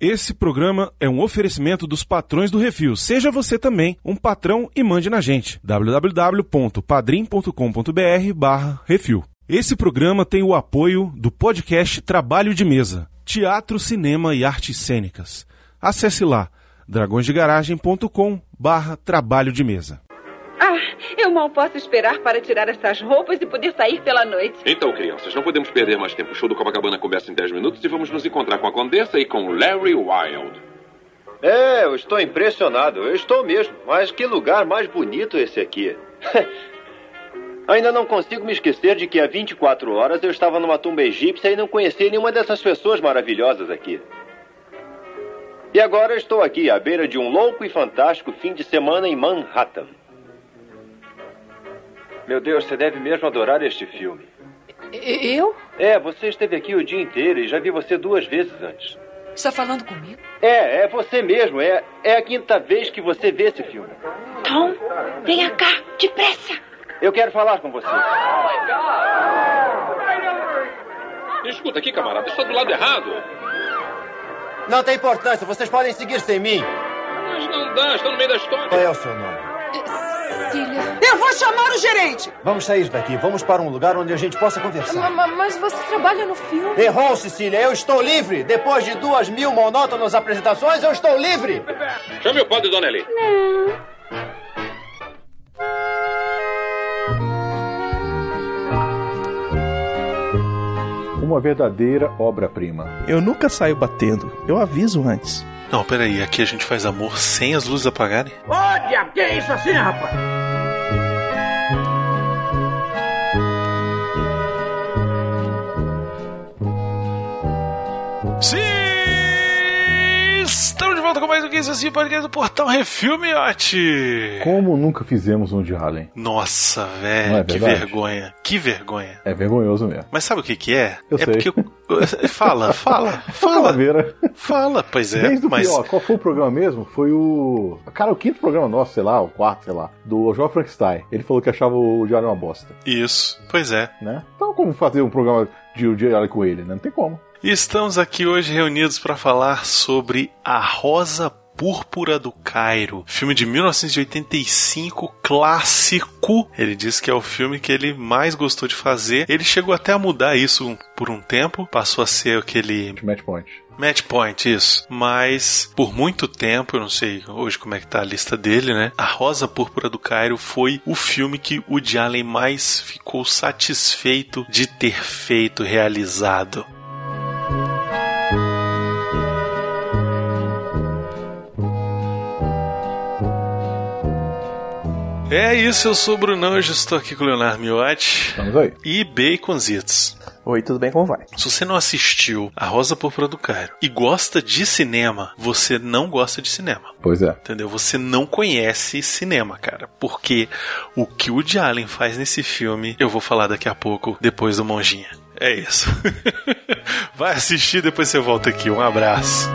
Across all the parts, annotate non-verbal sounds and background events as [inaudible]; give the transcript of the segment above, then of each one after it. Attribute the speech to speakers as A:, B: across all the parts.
A: Esse programa é um oferecimento dos patrões do Refil. Seja você também um patrão e mande na gente. www.padrim.com.br barra Refil. Esse programa tem o apoio do podcast Trabalho de Mesa, Teatro, Cinema e Artes Cênicas. Acesse lá dragõesdegaragem.com barra Trabalho de Mesa.
B: Ah, eu mal posso esperar para tirar essas roupas e poder sair pela noite.
C: Então, crianças, não podemos perder mais tempo. O show do Copacabana começa em 10 minutos e vamos nos encontrar com a Condessa e com Larry Wild.
D: É, eu estou impressionado. Eu estou mesmo. Mas que lugar mais bonito esse aqui. [laughs] Ainda não consigo me esquecer de que há 24 horas eu estava numa tumba egípcia e não conheci nenhuma dessas pessoas maravilhosas aqui. E agora estou aqui, à beira de um louco e fantástico fim de semana em Manhattan. Meu Deus, você deve mesmo adorar este filme.
B: Eu?
D: É, você esteve aqui o dia inteiro e já vi você duas vezes antes.
B: Está falando comigo?
D: É, é você mesmo. É, é a quinta vez que você vê esse filme.
B: Tom, venha cá, depressa.
D: Eu quero falar com você.
C: Escuta aqui, camarada, está do lado errado.
D: Não tem importância, vocês podem seguir sem mim.
C: Mas não dá, está no meio da história.
D: Qual é o seu nome?
B: Cília.
E: Eu vou chamar o gerente!
D: Vamos sair daqui, vamos para um lugar onde a gente possa conversar.
B: Ma- ma- Mas você trabalha no filme.
D: Errou, Cecília, eu estou livre. Depois de duas mil monótonas apresentações, eu estou livre.
C: Chame o padre, Dona Eli.
F: Uma verdadeira obra-prima.
G: Eu nunca saio batendo. Eu aviso antes.
H: Não, peraí, aqui a gente faz amor sem as luzes apagarem?
E: Diabo, que isso assim, rapaz?
H: Volta com mais um que isso assim, podcast do Portal Refil, miote!
F: Como nunca fizemos um de Harlem?
H: Nossa, velho,
F: é
H: que vergonha. Que vergonha.
F: É vergonhoso mesmo.
H: Mas sabe o que que é?
F: Eu
H: é
F: sei.
H: porque eu... Fala, [laughs] fala, fala. Fala, pois é.
F: Desde o
H: mas
F: pior, qual foi o programa mesmo? Foi o. Cara, o quinto programa nosso, sei lá, o quarto, sei lá, do João Frankenstein. Ele falou que achava o Diário uma bosta,
H: isso, pois é.
F: né? Então, como fazer um programa de o Diário com né? Não tem como.
H: Estamos aqui hoje reunidos para falar sobre A Rosa Púrpura do Cairo, filme de 1985, clássico. Ele disse que é o filme que ele mais gostou de fazer. Ele chegou até a mudar isso por um tempo, passou a ser aquele
F: Match Point.
H: Match Point, isso. Mas por muito tempo, eu não sei hoje como é que tá a lista dele, né? A Rosa Púrpura do Cairo foi o filme que o Woody Allen mais ficou satisfeito de ter feito, realizado. É isso, eu sou o Brunão, hoje estou aqui com o Leonardo Miotti
F: Estamos aí.
H: e Baconzitos.
G: Oi, tudo bem? Como vai?
H: Se você não assistiu A Rosa Púrpura do Cairo e gosta de cinema, você não gosta de cinema.
F: Pois é.
H: Entendeu? Você não conhece cinema, cara. Porque o que o Woody Allen faz nesse filme, eu vou falar daqui a pouco, depois do Monjinha. É isso. [laughs] Vai assistir, depois você volta aqui. Um abraço.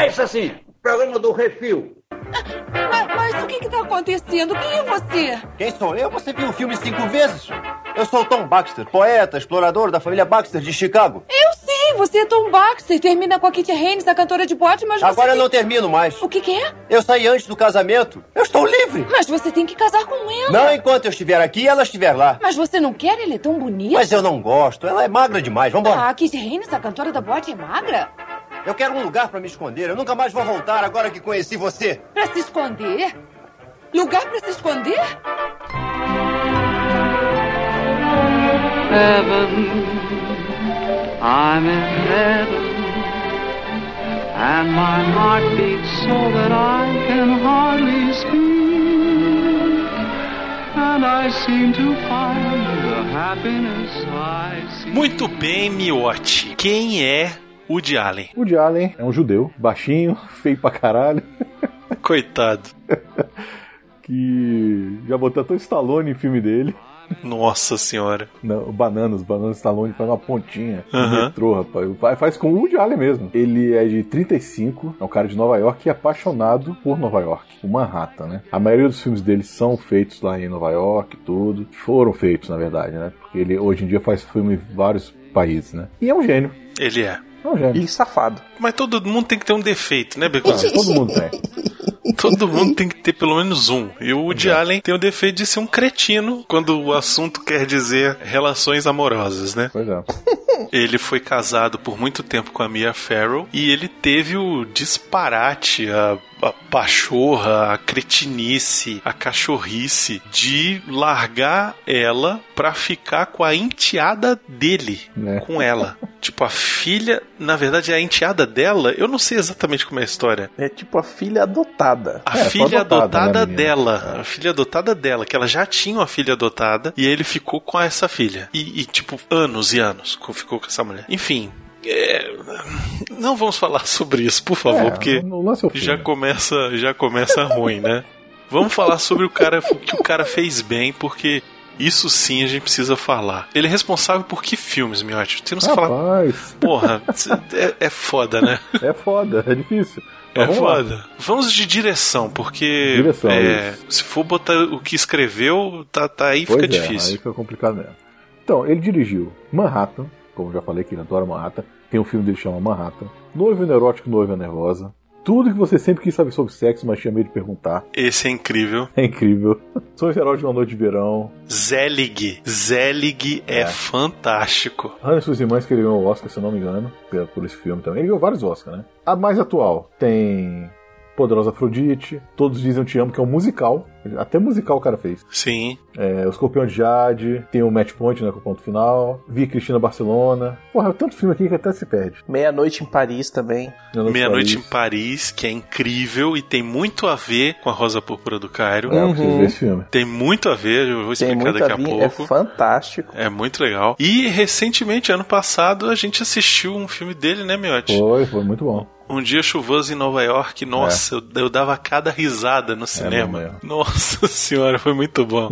E: É isso assim, programa do refil.
B: Mas, mas o que está acontecendo? Quem é você?
D: Quem sou eu? Você viu o filme cinco vezes? Eu sou Tom Baxter, poeta, explorador da família Baxter de Chicago.
B: Eu sei, você é Tom Baxter. Termina com a Kitty Haynes, a cantora de boate, mas você
D: Agora eu
B: tem-
D: não termino mais.
B: O que, que é?
D: Eu saí antes do casamento. Eu estou livre.
B: Mas você tem que casar com ela.
D: Não enquanto eu estiver aqui e ela estiver lá.
B: Mas você não quer? Ela é tão bonita.
D: Mas eu não gosto. Ela é magra demais. Vambora.
B: Ah, a Kitty Haynes, a cantora da boate, é magra?
D: Eu quero um lugar pra me esconder. Eu nunca mais vou voltar agora que conheci você.
B: Pra se esconder? Lugar pra se esconder?
I: I'm in heaven, and my heart beats so that I can hardly speak. And I seem to find the happiness I seek.
H: Muito bem, Miotti. Quem é Woody Allen?
F: O Woody Allen é um judeu, baixinho, [laughs] feio pra caralho, [laughs]
H: Coitado.
F: que já botou até o Stallone em filme dele.
H: Nossa senhora.
F: Não, Bananas, Bananas Stallone faz uma pontinha
H: Aham.
F: metrô, rapaz. Faz, faz com o Woody Allen mesmo. Ele é de 35, é um cara de Nova York e é apaixonado por Nova York, o Manhattan, né? A maioria dos filmes dele são feitos lá em Nova York, tudo. Foram feitos, na verdade, né? Porque ele hoje em dia faz filme em vários países, né? E é um gênio.
H: Ele é.
F: É um gênio.
G: E safado.
H: Mas todo mundo tem que ter um defeito, né, Becon?
F: Ah, todo mundo tem. [laughs]
H: Todo mundo tem que ter pelo menos um. E o Woody Allen tem o defeito de ser um cretino quando o assunto quer dizer relações amorosas, né?
F: Pois é. [laughs]
H: Ele foi casado por muito tempo com a Mia Farrow e ele teve o disparate, a, a pachorra, a cretinice, a cachorrice de largar ela pra ficar com a enteada dele,
F: Né?
H: com ela. [laughs] Tipo, a filha, na verdade, a enteada dela, eu não sei exatamente como é a história.
G: É tipo a filha adotada.
H: A
F: É,
H: filha
F: adotada,
H: adotada,
F: né,
H: dela. A filha adotada dela, que ela já tinha uma filha adotada e ele ficou com essa filha. E, e, tipo, anos e anos co- ficou com essa mulher. Enfim. é, Não vamos falar [laughs] sobre isso, por favor,
F: É,
H: porque
F: é
H: já começa, já começa ruim, né? Vamos falar sobre o cara que o cara fez bem, porque isso sim a gente precisa falar. Ele é responsável por que filmes, Miotti? Você não falar. Porra, é, é foda, né? [laughs]
F: é foda, é difícil.
H: É
F: Mas vamos lá.
H: foda. Vamos de direção, porque
F: Direção,
H: é, se for botar o que escreveu, tá, tá aí
F: Pois
H: fica
F: é,
H: difícil.
F: Aí fica complicado mesmo. Então, ele dirigiu Manhattan, como já falei que ele adora Manhattan. Tem um filme dele que chama Manhattan. Noivo Neurótico, Noiva Nervosa. Tudo que você sempre quis saber sobre sexo, mas tinha medo de perguntar.
H: Esse é incrível.
F: É incrível. [laughs] Sonhos Eróticos de uma Noite de Verão.
H: Zelig. Zelig é,
F: É.
H: fantástico.
F: Hannah e suas irmãs que ele ganhou o Oscar, se eu não me engano, por esse filme também. Ele ganhou vários Oscars, né? A mais atual tem Poderosa Afrodite, Todos Dizem Eu Te Amo, que é um musical. Até musical o cara fez.
H: Sim.
F: É, o Escorpião de Jade, tem o Match Point, né, com o ponto final. Vi Cristina Barcelona. Porra, é tanto filme aqui que até se perde.
G: Meia-noite em Paris também.
H: Meia-Noite em Paris, que é incrível e tem muito a ver com a Rosa Púrpura do Cairo.
F: É, eu preciso
G: Uhum.
F: ver esse filme.
H: Tem muito a ver, eu vou
G: Tem
H: explicar
G: muito
H: daqui
G: a
H: a
G: é
H: pouco.
G: fantástico.
H: É muito legal. E recentemente, ano passado, a gente assistiu um filme dele, né, Miotti?
F: Foi, foi muito bom.
H: Um dia chuvoso em Nova York, nossa, eu, eu dava cada risada no cinema.
F: mesmo.
H: nossa [laughs] senhora, foi muito bom.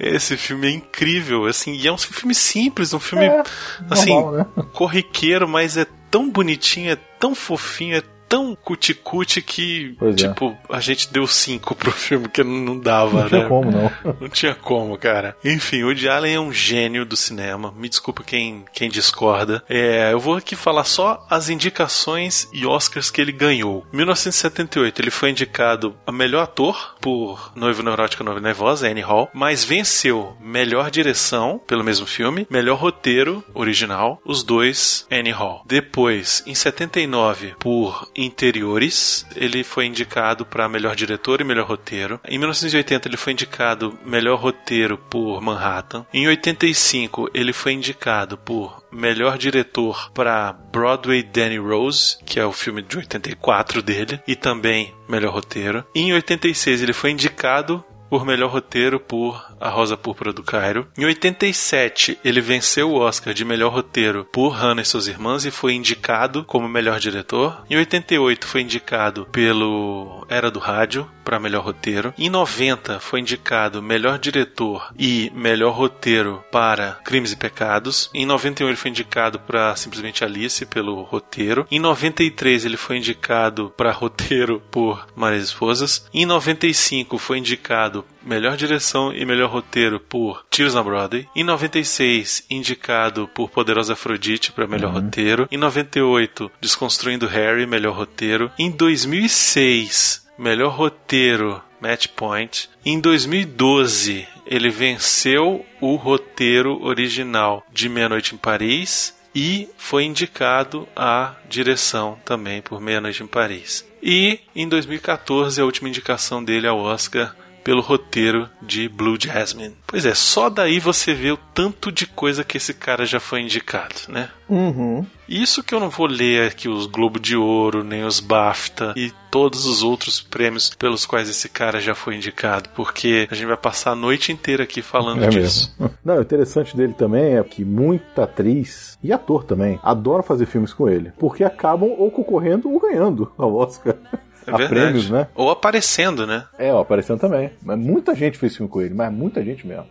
H: Esse filme é incrível, assim, e é um filme simples, um filme
F: É,
H: assim,
F: normal, né?
H: corriqueiro, mas é tão bonitinho, é tão fofinho, é tão cuticute que,
F: Pois é.
H: tipo, a gente deu cinco pro filme, que não, não dava,
F: Não tinha
H: né?
F: como, não. [laughs]
H: Não tinha como, cara. Enfim, o Woody Allen é um gênio do cinema. Me desculpa quem, quem discorda. É, eu vou aqui falar só as indicações e Oscars que ele ganhou. Em 1978, ele foi indicado a melhor ator por Noivo Neurótico Noiva Nervosa, Annie Hall, mas venceu melhor direção pelo mesmo filme, melhor roteiro original, os dois Annie Hall. Depois, em 79, por Interiores, ele foi indicado para melhor diretor e melhor roteiro. Em 1980, ele foi indicado melhor roteiro por Manhattan. Em 85, ele foi indicado por melhor diretor para Broadway Danny Rose, que é o filme de 84 dele, e também melhor roteiro. Em 86, ele foi indicado por melhor roteiro por A Rosa Púrpura do Cairo. Em 87, ele venceu o Oscar de melhor roteiro por Hannah e suas irmãs e foi indicado como melhor diretor. Em 88, foi indicado pelo Era do Rádio para melhor roteiro. Em 90, foi indicado melhor diretor e melhor roteiro para Crimes e Pecados. Em 91, ele foi indicado para simplesmente Alice pelo roteiro. Em 93, ele foi indicado para roteiro por Maria Esposas. Em 95, foi indicado melhor direção e melhor roteiro por Tiros na Broadway. Em 96, indicado por Poderosa Afrodite para melhor roteiro. Em 98, Desconstruindo Harry, melhor roteiro. Em 2006, melhor roteiro Match Point. Em 2012, ele venceu o roteiro original de Meia Noite em Paris e foi indicado à direção também por Meia Noite em Paris. E em 2014, a última indicação dele ao Oscar pelo roteiro de Blue Jasmine. Pois é, só daí você vê o tanto de coisa que esse cara já foi indicado, né?
G: Uhum.
H: Isso que eu não vou ler aqui os Globo de Ouro, nem os BAFTA e todos os outros prêmios pelos quais esse cara já foi indicado, porque a gente vai passar a noite inteira aqui falando
F: É
H: disso.
F: mesmo. [laughs] Não, o interessante dele também é que muita atriz e ator também adora fazer filmes com ele, porque acabam ou concorrendo ou ganhando ao Oscar. [laughs]
H: É
F: a
H: verdade.
F: prêmios, né?
H: Ou aparecendo, né?
F: É, ó, aparecendo também. Mas muita gente fez filme com ele, mas muita gente mesmo.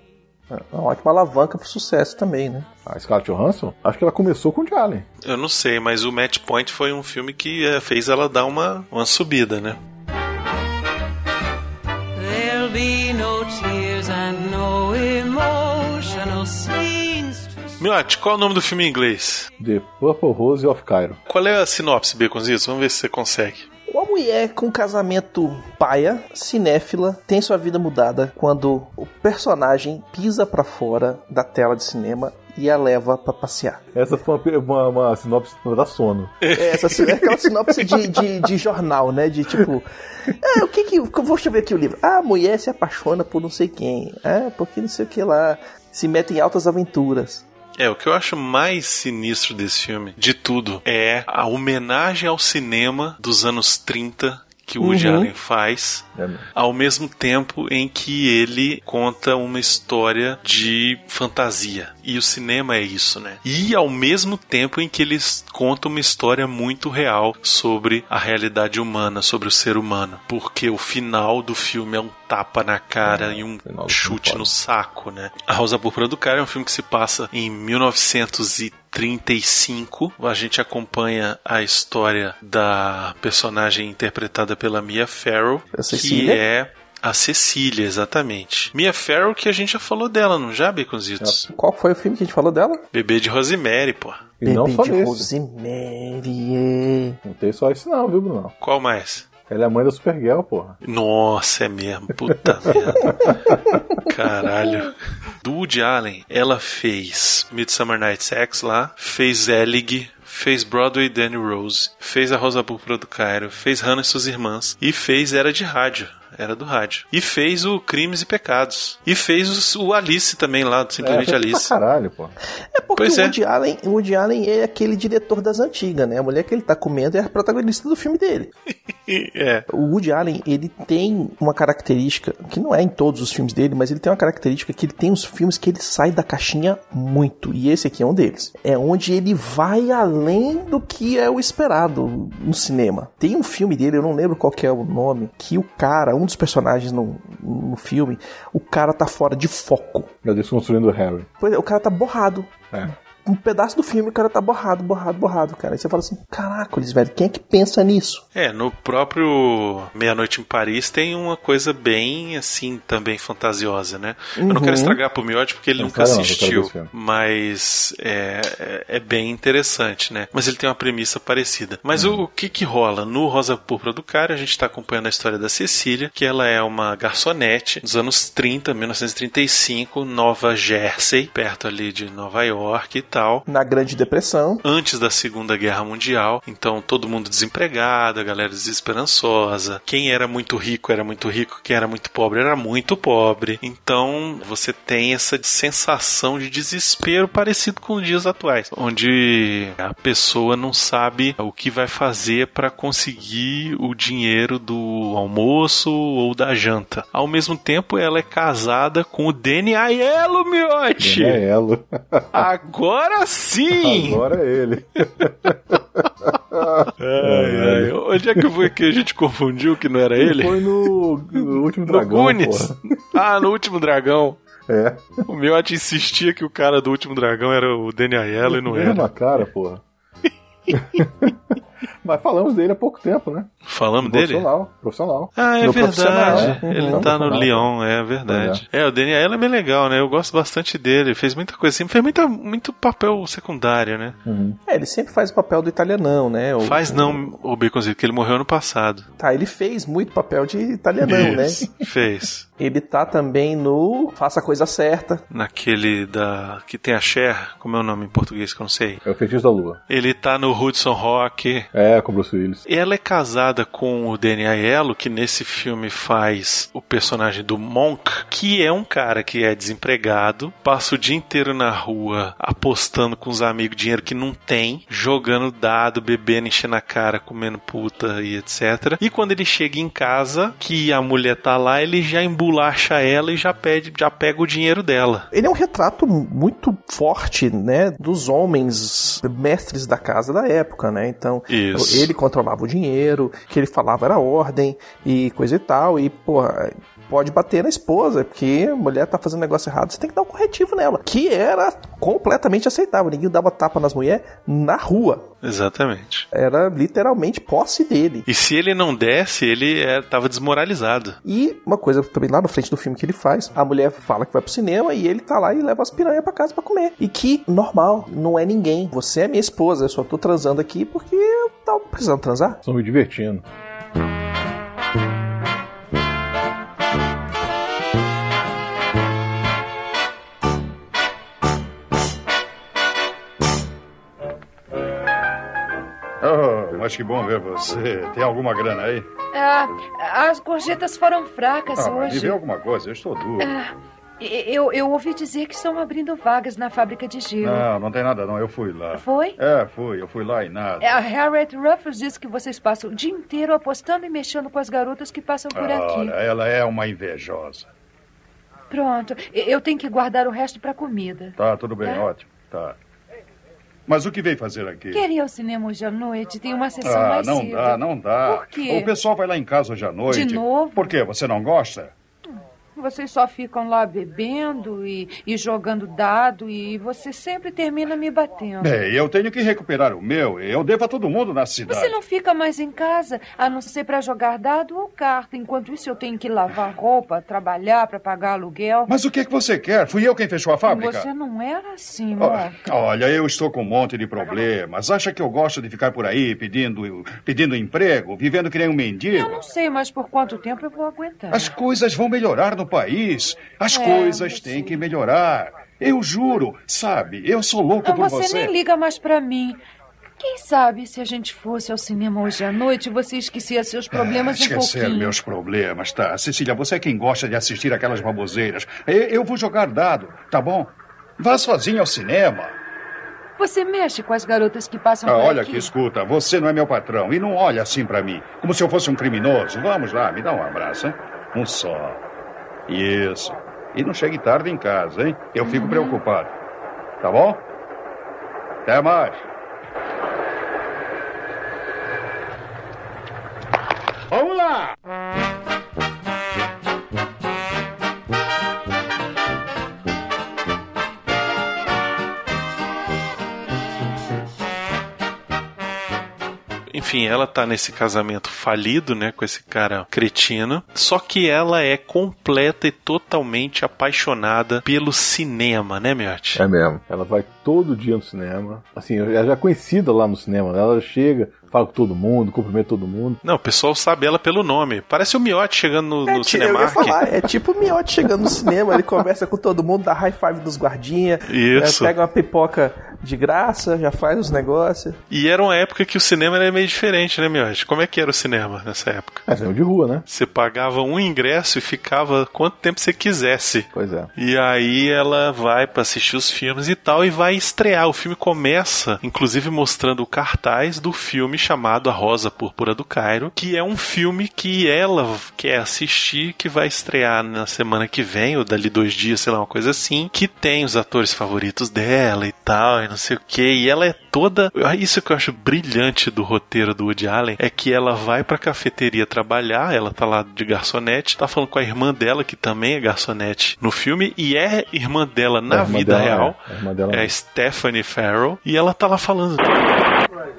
G: É uma ótima alavanca pro sucesso também, né?
F: A Scarlett Johansson, acho que ela começou com o Allen.
H: Eu não sei, mas o Match Point foi um filme que eh, fez ela dar uma, uma subida, né?
I: There'll be no tears and no emotional scenes to
H: Miotti, qual é o nome do filme em inglês?
F: The Purple Rose of Cairo.
H: Qual é a sinopse, Baconzitos? Vamos ver se você consegue.
G: Uma mulher com casamento paia, cinéfila, tem sua vida mudada quando o personagem pisa pra fora da tela de cinema e a leva pra passear.
F: Essa foi uma, uma, uma sinopse da sono.
G: É, essa é aquela sinopse de, de, de jornal, né? De tipo, é, o que que. Vou ver aqui o livro. Ah, a mulher se apaixona por não sei quem. É, porque não sei o que lá. Se mete em altas aventuras.
H: É, o que eu acho mais sinistro desse filme, de tudo, é a homenagem ao cinema dos anos 30 que o Woody
G: Uhum.
H: Allen faz,
F: É
H: ao mesmo tempo em que ele conta uma história de fantasia. E o cinema é isso, né? E ao mesmo tempo em que eles contam uma história muito real sobre a realidade humana, sobre o ser humano. Porque o final do filme é um tapa na cara e um chute no saco, né? A Rosa Púrpura do Cara é um filme que se passa em 1935. A gente acompanha a história da personagem interpretada pela Mia Farrow,
G: A
H: que é a Cecília, exatamente. Mia Farrow, que a gente já falou dela, não já, Baconzitos?
G: Qual foi o filme que a gente falou dela?
H: Bebê de Rosemary, pô.
F: E não
G: Bebê
F: só
G: de. Rosemary. é.
F: Não tem só esse não, viu, Bruno?
H: Qual mais?
F: Ela é a mãe da Supergirl, porra.
H: Nossa, é mesmo. Puta [laughs] merda. Caralho. Do Woody Allen, ela fez Midsummer Night's X lá, fez Zelig, fez Broadway Danny Rose, fez A Rosa Púrpura do Cairo, fez Hannah e suas irmãs e fez Era de Rádio. Era do rádio. E fez o Crimes e Pecados. E fez o, o Alice também lá, simplesmente
F: é,
H: Alice.
F: Pra caralho, porra.
G: É porque
H: Pois
G: o
H: é.
G: Woody, Allen, o Woody Allen é aquele diretor das antigas, né? A mulher que ele tá comendo é a protagonista do filme dele. [laughs]
H: É.
G: O Woody Allen, ele tem uma característica, que não é em todos os filmes dele, mas ele tem uma característica que ele tem uns filmes que ele sai da caixinha muito. E esse aqui é um deles. É onde ele vai além do que é o esperado no cinema. Tem um filme dele, eu não lembro qual que é o nome, que o cara, um dos personagens no, no filme, o cara tá fora de foco.
F: Já desconstruindo o Harry.
G: Pois é, o cara tá borrado.
F: É.
G: Um pedaço do filme o cara tá borrado, borrado, borrado, cara. Aí você fala assim, caracoles, velho, quem é que pensa nisso?
H: É, no próprio Meia-Noite em Paris tem uma coisa bem, assim, também fantasiosa, né? Eu não
G: Uhum.
H: quero estragar pro Miotti porque ele
F: Não
H: nunca
F: não,
H: assistiu,
F: filme.
H: mas é, é, é bem interessante, né? Mas ele tem uma premissa parecida. Mas
F: Uhum.
H: o, o que que rola? No Rosa Púrpura do Cara, a gente tá acompanhando a história da Cecília, que ela é uma garçonete dos anos 30, 1935, Nova Jersey, perto ali de Nova York e
G: Na Grande Depressão.
H: antes da Segunda Guerra Mundial. Então todo mundo desempregado, a galera desesperançosa. Quem era muito rico era muito rico, quem era muito pobre era muito pobre. Então você tem essa sensação de desespero parecido com os dias atuais, onde a pessoa não sabe o que vai fazer para conseguir o dinheiro do almoço ou da janta. Ao mesmo tempo, ela é casada com o Danny Aiello, miote!
F: É elo.
H: Agora sim!
F: Agora é ele. [laughs]
H: Ai, ai. Onde é que foi que a gente confundiu que não era ele?
F: Foi no, no último
H: No
F: dragão,
H: Goonies.
F: porra.
H: Ah, no último dragão.
F: É.
H: O Miotti insistia que o cara do último dragão era o Danny Aiello e não
F: Mesma
H: era.
F: cara, porra. [laughs] Mas falamos dele há pouco tempo, né?
H: Falamos dele?
F: Profissional. Profissional.
H: Ah, é
G: No
H: verdade.
G: é.
H: Ele
F: Uhum.
H: tá no. Lyon, é verdade. É, o Danny Aiello é bem legal, né? Eu gosto bastante dele. Fez muita coisa assim. Fez muita, muito papel secundário, né?
F: Uhum.
G: É, ele sempre faz o papel do italianão, né? O-
H: Faz não, o Baconzinho, porque ele morreu no passado.
G: Tá, ele fez muito papel de italianão, né?
H: Isso, Fez.
G: Ele tá também no Faça a Coisa Certa.
H: Naquele da. que tem a Cher, como é o nome em português que eu não sei.
F: É o feitiço da lua.
H: Ele tá no Hudson Rock.
F: É, com o Bruce Willis.
H: Ela é casada com o Danny Aiello, que nesse filme faz o personagem do Monk, que é um cara que é desempregado, passa o dia inteiro na rua apostando com os amigos dinheiro que não tem, jogando dado, bebendo, enchendo a cara, comendo puta e etc. E quando ele chega em casa, que a mulher tá lá, ele já embolacha ela e já pede, já pega o dinheiro dela.
G: Ele é um retrato muito forte, né, dos homens mestres da casa da época, né? Então,
H: Isso.
G: ele controlava o dinheiro, que ele falava era ordem e coisa e tal. E, porra, pode bater na esposa, porque a mulher tá fazendo negócio errado, você tem que dar um corretivo nela. Que era completamente aceitável. Ninguém dava tapa nas mulheres na rua.
H: Exatamente.
G: Era literalmente posse dele.
H: E se ele não desse, ele é, tava desmoralizado.
G: E uma coisa também lá na frente do filme que ele faz, a mulher fala que vai pro cinema e ele tá lá e leva as piranhas pra casa pra comer. E que, normal, não é ninguém. Você é minha esposa, eu só tô transando aqui porque eu tava precisando transar.
F: Estão me divertindo.
J: Mas que bom ver você. Tem alguma grana aí?
B: Ah, as gorjetas foram fracas
J: Ah, me
B: hoje.
J: vê alguma coisa, eu estou duro.
B: Ah, eu, eu ouvi dizer que estão abrindo vagas na fábrica de gelo.
J: Não, não tem nada não, eu fui lá.
B: Foi?
J: É, fui, eu fui lá e nada.
B: É, A Harriet Ruffles disse que vocês passam o dia inteiro apostando e mexendo com as garotas que passam por aqui.
J: Olha, ela é uma invejosa.
B: Pronto, eu tenho que guardar o resto para comida.
J: Tá, tudo bem,
B: É?
J: ótimo. Tá. Mas o que veio fazer aqui?
B: Quer ir ao cinema hoje à noite? Tem uma sessão
J: Ah,
B: mais
J: não
B: cedo.
J: dá, não dá.
B: Por quê?
J: O pessoal vai lá em casa hoje à noite.
B: De novo?
J: Por quê? Você não gosta?
B: Vocês só ficam lá bebendo e, e jogando dado e você sempre termina me batendo.
J: Bem, eu tenho que recuperar o meu. Eu devo a todo mundo na cidade.
B: Você não fica mais em casa, a não ser para jogar dado ou carta. Enquanto isso, eu tenho que lavar roupa, trabalhar para pagar aluguel.
J: Mas o que, é que você quer? Fui eu quem fechou a fábrica?
B: Você não era assim,
J: Ó,
B: amor.
J: Olha, eu estou com um monte de problemas. Acha que eu gosto de ficar por aí pedindo, pedindo emprego, vivendo que nem um
B: Eu
J: mendigo?
B: não sei mais por quanto tempo eu vou aguentar.
J: As coisas vão melhorar no país. As
B: É,
J: coisas têm que melhorar. Eu juro, sabe, eu sou louco por
B: Ah, você,
J: você.
B: nem liga mais para mim. Quem sabe se a gente fosse ao cinema hoje à noite, você esquecia seus problemas um
J: Esquecer meus problemas, tá? Cecília, você é quem gosta de assistir aquelas baboseiras. Eu, eu vou jogar dado, tá bom? Vá sozinho ao cinema.
B: Você mexe com as garotas que passam
J: Ah,
B: por
J: olha
B: aqui?
J: aqui, escuta, você não é meu patrão e não olha assim pra mim, como se eu fosse um criminoso. Vamos lá, me dá um abraço, hein? Um só. Isso. E não chegue tarde em casa, hein? Eu
B: Uhum.
J: fico preocupado. Tá bom? Até mais. Vamos lá!
H: Enfim, ela tá nesse casamento falido, né, com esse cara cretino. Só que ela é completa e totalmente apaixonada pelo cinema, né, Miotti?
F: É mesmo. Ela vai todo dia no cinema. Assim, ela já é conhecida lá no cinema. Ela chega, fala com todo mundo, cumprimenta todo mundo.
H: Não, o pessoal sabe ela pelo nome. Parece o Miotti chegando no, no
G: eu ia
H: Cinemark.
G: falar, é [laughs] tipo o Miotti chegando no cinema, ele conversa com todo mundo, dá high five dos guardinhas,
H: Isso.
G: é, pega uma pipoca de graça, já faz os negócios.
H: E era uma época que o cinema era meio diferente, né, Miotti? Como é que era o cinema nessa época?
F: É cinema de rua, né?
H: Você pagava um ingresso e ficava quanto tempo você quisesse.
F: Pois é.
H: E aí ela vai pra assistir os filmes e tal e vai estrear. O filme começa, inclusive mostrando o cartaz do filme chamado A Rosa Púrpura do Cairo, que é um filme que ela quer assistir, que vai estrear na semana que vem, ou dali dois dias, sei lá, uma coisa assim, que tem os atores favoritos dela e tal, e não sei o que. E ela é toda. Isso que eu acho brilhante do roteiro do Woody Allen é que ela vai pra cafeteria trabalhar, ela tá lá de garçonete, tá falando com a irmã dela, que também é garçonete no filme, e é irmã dela na
F: irmã
H: vida
F: dela é,
H: real. É
F: é.
H: a Stephanie Farrell, e ela tá lá falando.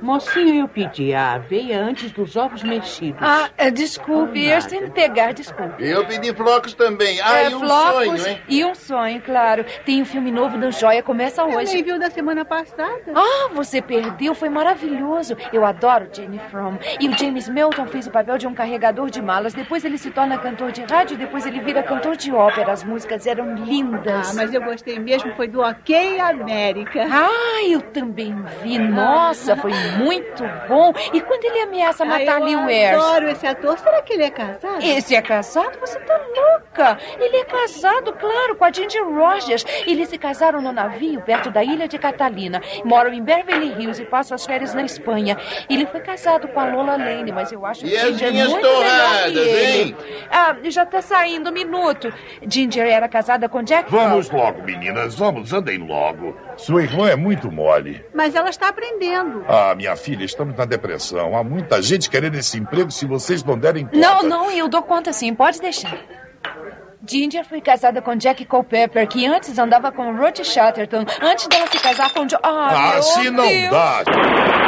K: Mocinho, eu pedi a aveia antes dos ovos mexidos.
B: Ah, é, desculpe, eu estou indo pegar, desculpe.
L: Eu pedi flocos também. Ah,
B: é,
L: e um
B: flocos
L: sonho, hein?
B: E um sonho, claro. Tem um filme novo do Joia, começa
K: Eu
B: hoje.
K: nem viu da semana passada.
B: Ah, você perdeu, foi maravilhoso. Eu adoro Jane From. E o James Melton fez o papel de um carregador de malas. Depois ele se torna cantor de rádio, depois ele vira cantor de ópera. As músicas eram lindas.
K: Ah, mas eu gostei mesmo, foi do Ok América.
B: Ah, eu também vi. Nossa, foi muito bom. E quando ele ameaça matar
K: Ah,
B: Lee
K: eu
B: Ware?
K: adoro esse ator. Será que ele é casado?
B: Esse é casado? Você tá louca? Ele é casado, claro, com a Ginger Rogers. Eles se casaram no navio perto da ilha de Catalina. Moram em Beverly Hills e passam as férias na Espanha. Ele foi casado com a Lola Lane, mas eu acho
L: E
B: que
L: as
B: Ginger
L: minhas
B: muito melhor que
L: torradas,
B: ele.
L: hein?
B: Ah, já tá saindo um minuto. Ginger era casada com Jack
M: Vamos logo, meninas, vamos, andem logo. Sua irmã é muito mole.
K: Mas ela está aprendendo.
M: Ah, minha filha, estamos na depressão. Há muita gente querendo esse emprego se vocês não derem conta.
B: Não, não, eu dou conta sim, pode deixar. Ginger foi casada com Jack Culpepper, que antes andava com Ruth Chatterton, antes dela se casar com John... Ah, meu
M: Assim não
B: Deus.
M: dá.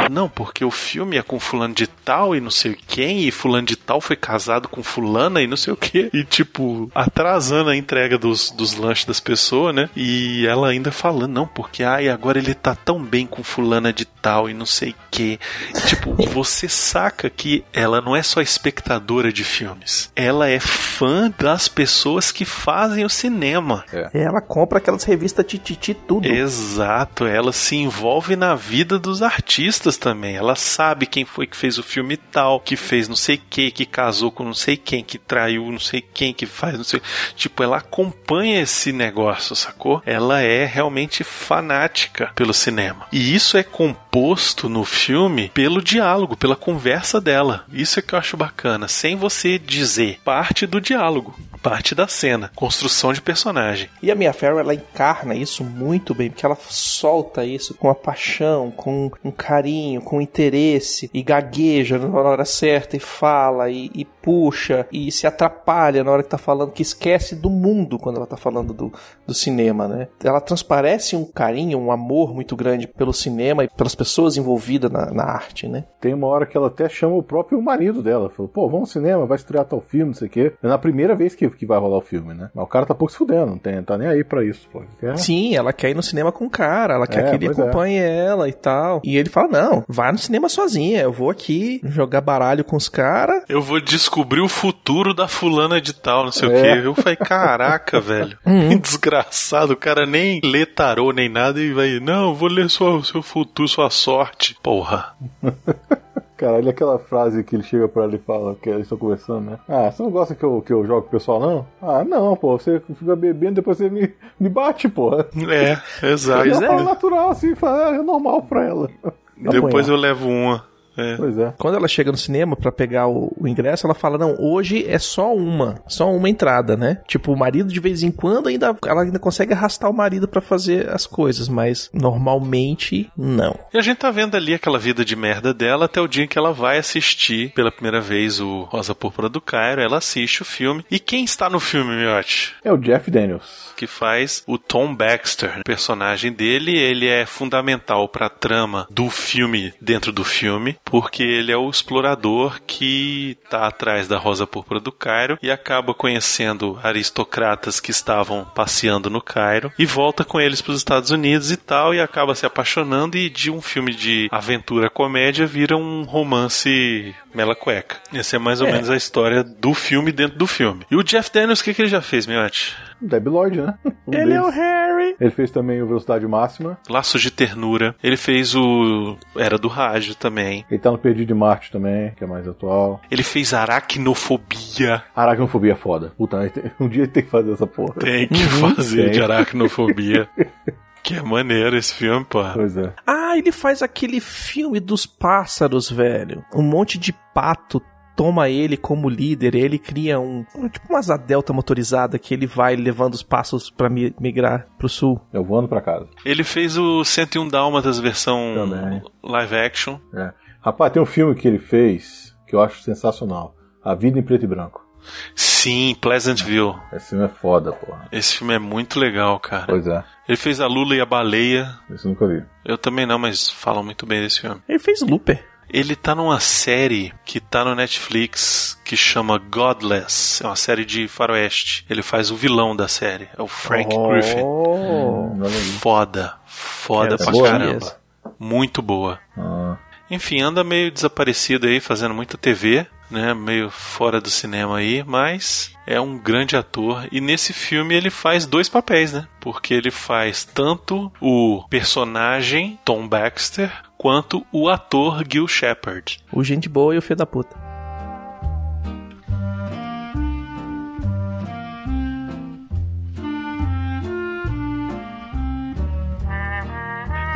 H: Não, porque o filme é com fulano de tal e não sei quem, e fulano de tal foi casado com fulana e não sei o que. E tipo, atrasando a entrega dos, dos lanches das pessoas, né? E ela ainda falando, não, porque ai, agora ele tá tão bem com fulana de tal e não sei o que. Tipo, [laughs] você saca que ela não é só espectadora de filmes. Ela é fã das pessoas que fazem o cinema.
G: Ela compra aquelas revistas Tititi tudo.
H: Exato, ela se envolve na vida dos artistas também. Ela sabe quem foi que fez o filme tal, que fez não sei que, que casou com não sei quem, que traiu não sei quem, que faz não sei. Tipo, ela acompanha esse negócio, sacou? Ela é realmente fanática pelo cinema. E isso é composto no filme pelo diálogo, pela conversa dela. Isso é que eu acho bacana, sem você dizer. Parte do diálogo, parte da cena, construção de personagem.
G: E a Mia Farrow, ela encarna isso muito bem, porque ela solta isso com a paixão, com um carinho, com interesse, e gagueja na hora certa, e fala, e, e puxa, e se atrapalha na hora que tá falando, que esquece do mundo quando ela tá falando do, do cinema, né? Ela transparece um carinho, um amor muito grande pelo cinema e pelas pessoas envolvidas na, na arte, né?
F: Tem uma hora que ela até chama o próprio marido dela. Falou, pô, vamos ao cinema, vai estrear tal filme, não sei o quê. É na primeira vez que, que vai rolar o filme, né? Mas o cara tá pouco se fudendo, não tem, tá nem aí pra isso, pô. Quer...
G: Sim, ela quer ir no cinema com o cara, ela quer
F: É,
G: que ele
F: é.
G: acompanhe ela e tal. E ele fala: não, vai no cinema sozinha, eu vou aqui jogar baralho com os caras.
H: Eu vou descobrir o futuro da fulana de tal, não sei o
G: É.
H: quê. Eu falei, caraca, [laughs] velho.
G: Uhum.
H: Desgraçado, o cara nem lê tarô nem nada e vai, não, vou ler sua, seu futuro, sua sorte. Porra. [laughs]
F: Caralho, aquela frase que ele chega pra ela e fala que eles estão conversando, né? Ah, você não gosta que eu, que eu jogue com o pessoal, não? Ah, não, pô, você fica bebendo, depois você me, me bate, porra. [laughs]
H: É, exato.
F: Ela fala natural, assim, fala, é normal pra ela.
H: Depois eu levo uma. É.
F: Pois é.
G: Quando ela chega no cinema pra pegar o, o ingresso, ela fala: Não, hoje é só uma, só uma entrada, né? Tipo, o marido de vez em quando ainda ela ainda consegue arrastar o marido pra fazer as coisas, mas normalmente não.
H: E a gente tá vendo ali aquela vida de merda dela até o dia em que ela vai assistir pela primeira vez o Rosa Púrpura do Cairo. Ela assiste o filme. E quem está no filme, Miotti?
F: É o Jeff Daniels.
H: que faz o Tom Baxter. O personagem dele, ele é fundamental para a trama do filme dentro do filme, porque ele é o explorador que tá atrás da Rosa Púrpura do Cairo e acaba conhecendo aristocratas que estavam passeando no Cairo e volta com eles para os Estados Unidos e tal e acaba se apaixonando e de um filme de aventura comédia vira um romance mela cueca. Essa é mais ou
F: É.
H: menos a história do filme dentro do filme. E o Jeff Daniels, o que, que ele já fez, Miotti?
F: Debi Lloyd, né? Um
G: Ele é o
F: deles.
G: Harry.
F: Ele fez também o Velocidade Máxima.
H: Laços de Ternura. Ele fez o Era do Rádio também.
F: Ele tá no Perdido de Marte também, que é mais atual.
H: Ele fez Aracnofobia.
F: Aracnofobia é foda. Puta, [laughs] um dia ele tem que fazer essa porra.
H: Tem que
G: Uhum.
H: fazer
F: Tem.
H: de Aracnofobia. [laughs] que é maneiro esse filme, pô.
F: Pois é.
G: Ah, ele faz aquele filme dos pássaros, velho. Um monte de pato toma ele como líder, ele cria um. Tipo uma asa delta motorizada que ele vai levando os pássaros pra mi- migrar pro sul.
F: Eu voando pra casa.
H: Ele fez o 101 Dálmatas versão
F: Também.
H: live action.
F: É. Rapaz, tem um filme que ele fez que eu acho sensacional. A Vida em Preto e Branco.
H: Sim, Pleasantville.
F: Esse filme é foda, porra.
H: Esse filme é muito legal, cara.
F: Pois é.
H: Ele fez a Lula e a Baleia.
F: Esse eu nunca vi.
H: Eu também não, mas falam muito bem desse filme.
G: Ele fez Looper.
H: Ele tá numa série que tá no Netflix que chama Godless. É uma série de faroeste. Ele faz o vilão da série. É o Frank
G: Oh.
H: Griffin.
F: Hum.
H: Foda. Foda
F: É
H: pra
F: boa?
H: caramba. Muito boa.
F: Ah,
H: Enfim, anda meio desaparecido aí, fazendo muita TV, né? Meio fora do cinema aí, mas é um grande ator. E nesse filme ele faz dois papéis, né? Porque ele faz tanto o personagem Tom Baxter quanto o ator Gil Shepard.
G: O gente boa e o filho da puta.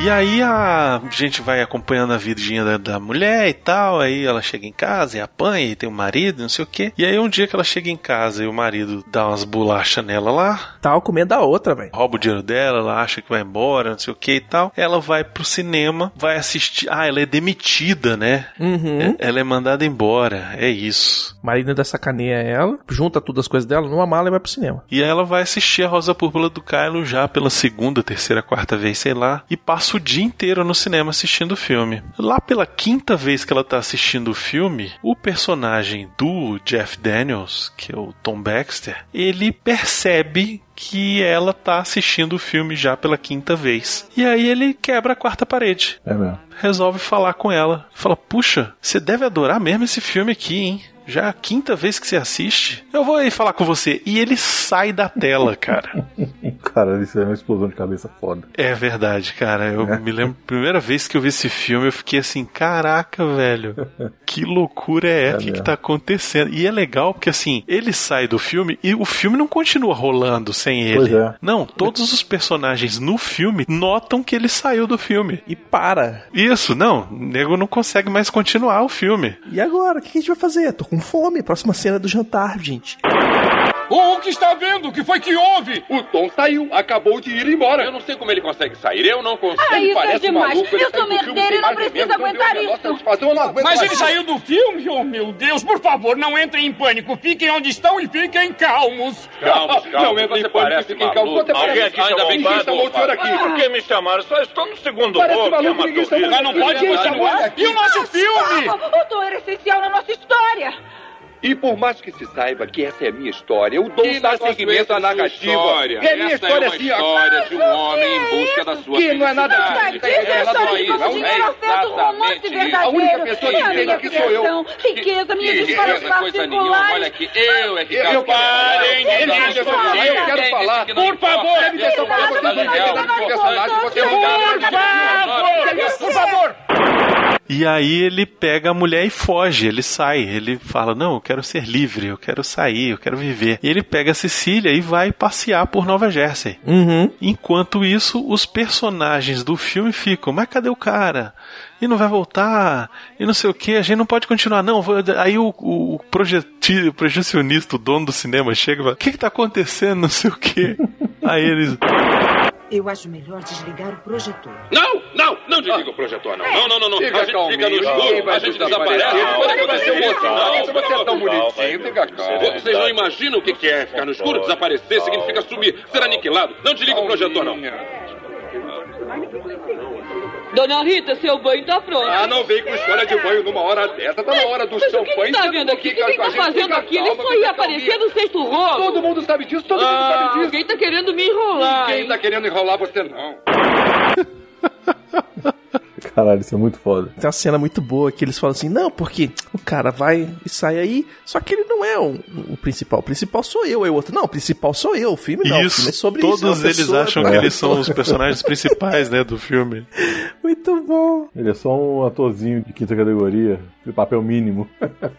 H: E aí a gente vai acompanhando a vidinha da, da mulher e tal, aí ela chega em casa e apanha e tem um marido, não sei o quê. E aí um dia que ela chega em casa e o marido dá umas bolachas nela lá,
G: Tal comendo a outra, velho.
H: rouba o dinheiro dela, ela acha que vai embora, não sei o que e tal. Ela vai pro cinema, vai assistir. Ah, ela é demitida, né?
G: Uhum.
H: É- Ela é mandada embora, é isso.
G: O marido ainda sacaneia ela, junta tudo as coisas dela numa mala e vai pro cinema.
H: E aí ela vai assistir a Rosa Púrpura do Kylo já pela segunda, terceira, quarta vez, sei lá, e passa o dia inteiro no cinema assistindo o filme. Lá pela quinta vez que ela tá assistindo o filme, o personagem do Jeff Daniels, que é o Tom Baxter, ele percebe que ela tá assistindo o filme já pela quinta vez. E aí ele quebra a quarta parede.
F: É mesmo.
H: Resolve falar com ela. Fala: Puxa, você deve adorar mesmo esse filme aqui, hein? Já é a quinta vez que você assiste. Eu vou aí falar com você. E ele sai da tela, cara. [laughs]
F: Cara, isso é uma explosão de cabeça foda.
H: É verdade, cara. Eu me lembro, primeira vez que eu vi esse filme, eu fiquei assim, caraca, velho. Que loucura é essa? O que, que tá acontecendo? E é legal porque assim, ele sai do filme e o filme não continua rolando sem ele.
F: Pois é.
H: Não, todos os personagens no filme notam que ele saiu do filme.
G: E para.
H: Isso, não, o nego não consegue mais continuar o filme.
G: E agora? O que a gente vai fazer? Tô com fome. Próxima cena do jantar, gente.
N: O que está vendo? O que foi que houve?
C: O Tom saiu, acabou de ir embora. Eu não sei como ele consegue sair, eu não consigo.
O: Ah, isso
C: Parece
O: é demais.
C: maluco,
O: Eu sou
C: sem
O: e não preciso aguentar isso.
N: Mas
C: mais.
N: ele saiu do filme? Oh, meu Deus, por favor, não entrem em pânico. Fiquem onde estão e fiquem calmos.
C: Calmos, calmos.
N: Não
C: Você
N: em pânico, fiquem calmos.
C: Alguém aqui Ainda bem que
N: chamou
C: o senhor aqui.
N: Por que
C: me chamaram? Só estou no segundo
N: Parece
C: voo,
N: maluco,
C: é
N: ninguém não pode
C: torrida.
N: continuar. E o nosso filme?
O: O Tom era essencial na nossa história.
C: E por mais que se saiba que essa é a minha história, eu dou
N: Que
C: dar seguimento à
N: de
C: narrativa.
N: história?
C: É a minha
N: Essa é
C: história
N: uma
C: assim,
N: história de um homem em busca da sua
C: Que não é nada
O: Tá,
C: disso.
O: diz a história de como dinheiro afeta o romance verdadeiro.
C: A única pessoa que
O: É
C: entende aqui sou eu.
O: riqueza, minha
C: Que
O: história
C: riqueza, coisa nenhuma.
O: particulares.
C: Olha aqui, eu é que
N: Eu- Parem de me
C: deixa eu falar, eu quero falar.
N: que Por favor,
C: Ele deixa falar, você não está entendendo o personagem,
N: Por favor, por favor.
H: E aí ele pega a mulher e foge, ele sai, ele fala: "Não, eu quero ser livre, eu quero sair, eu quero viver". E ele pega a Cecília e vai passear por Nova Jersey.
G: Uhum.
H: Enquanto isso, os personagens do filme ficam: "Mas cadê o cara? E não vai voltar? E não sei o que, a gente não pode continuar não". Aí o, o o projecionista, o dono do cinema chega e fala: "O que que tá acontecendo? Não sei o que". [laughs] Aí eles
P: Eu acho melhor desligar o projetor.
C: Não, não, não desliga o projetor, não. Não, não, não, não.
N: Fica
C: a gente
N: calminho,
C: fica no escuro, a gente desaparece. Pode acontecer um outro sinal.
N: você é tão bonitinho, fica calmo.
C: Vocês não imaginam o que que é ficar no escuro, desaparecer, significa sumir, ser aniquilado. Não desliga o projetor, não.
Q: Dona Rita, seu banho tá pronto.
C: Ah, não vem com história de banho numa hora dessa. Tá na hora do
Q: Mas o que
C: champanhe.
Q: ele tá vendo aqui? O que
C: a
Q: tá fazendo
C: fica
Q: aqui? Ele
C: calma,
Q: foi
C: fica
Q: aparecer no sexto rolo.
C: Todo mundo sabe disso, todo mundo
Q: Ah,
C: sabe disso.
Q: Alguém tá querendo me enrolar.
C: Ninguém
Q: hein?
C: tá querendo enrolar você, não. [laughs]
F: Caralho, isso é muito foda.
G: Tem uma cena muito boa que eles falam assim: não, porque o cara vai e sai aí, só que ele não é o, o principal. O principal sou eu. Aí o outro, não, o principal sou eu. O filme não, o
H: Isso,
G: filme é sobre
H: todos
G: isso. é uma
H: eles
G: pessoa-
H: acham que eles são os personagens principais, né, do filme. [laughs]
G: Muito bom.
F: Ele é só um atorzinho de quinta categoria, de papel mínimo.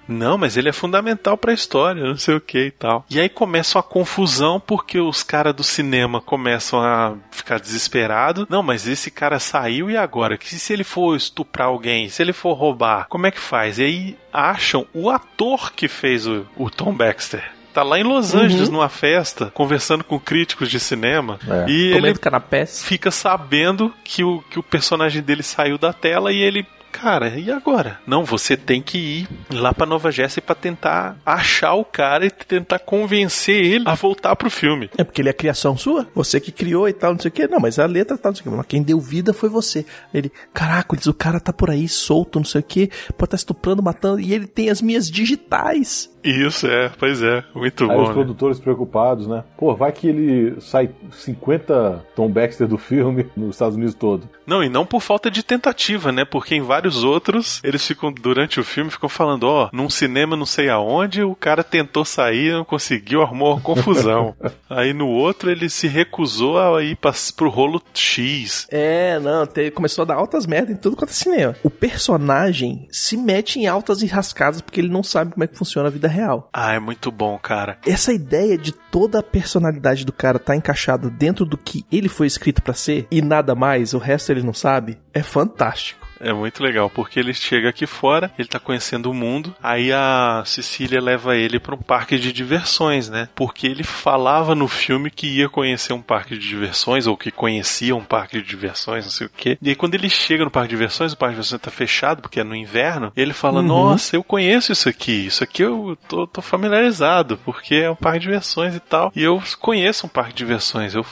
H: Não, mas ele é fundamental pra história, não sei o que e tal. E aí começa a confusão porque os caras do cinema começam a ficar desesperados. Não, mas esse cara saiu e agora? Que se ele for estuprar alguém, se ele for roubar, como é que faz? E aí acham o ator que fez o, o Tom Baxter. Tá lá em Los Angeles, numa festa, conversando com críticos de cinema.
F: É.
H: E
G: Comendo
H: ele
G: canapés.
H: fica sabendo que o, que o personagem dele saiu da tela e ele. Cara, e agora? Não, você tem que ir lá pra Nova Jersey pra tentar achar o cara e tentar convencer ele a voltar pro filme.
G: É porque ele é criação sua, você que criou e tal, não sei o que. Não, mas a letra tá, não sei o que. Mas quem deu vida foi você. Ele, caraca, o cara tá por aí solto, não sei o que, pode estar estuprando, matando, e ele tem as minhas digitais.
H: Isso, é, pois é, muito
F: Aí os
H: bom. Né?
F: produtores preocupados, né? Pô, vai que ele sai 50 Tom Baxter do filme [laughs] nos Estados Unidos todo.
H: Não, e não por falta de tentativa, né? Porque em vários outros, eles ficam, durante o filme, ficam falando, ó, num cinema não sei aonde, o cara tentou sair, não conseguiu, arrumou uma confusão. [laughs] Aí no outro, ele se recusou a ir pra, pro rolo X.
G: É, não, te- começou a dar altas merdas em tudo quanto é cinema. O personagem se mete em altas enrascadas porque ele não sabe como é que funciona a vida real.
H: Ah, é muito bom, cara.
G: Essa ideia de toda a personalidade do cara tá encaixada dentro do que ele foi escrito pra ser e nada mais, o resto ele não sabe, é fantástico.
H: É muito legal, porque ele chega aqui fora, ele tá conhecendo o mundo, aí a Cecília leva ele para um parque de diversões, né? Porque ele falava no filme que ia conhecer um parque de diversões, ou que conhecia um parque de diversões, não sei o quê. E aí quando ele chega no parque de diversões, o parque de diversões tá fechado, porque é no inverno, ele fala,
G: Uhum.
H: nossa, eu conheço isso aqui, isso aqui eu tô, tô familiarizado, porque é um parque de diversões e tal. E eu conheço um parque de diversões, eu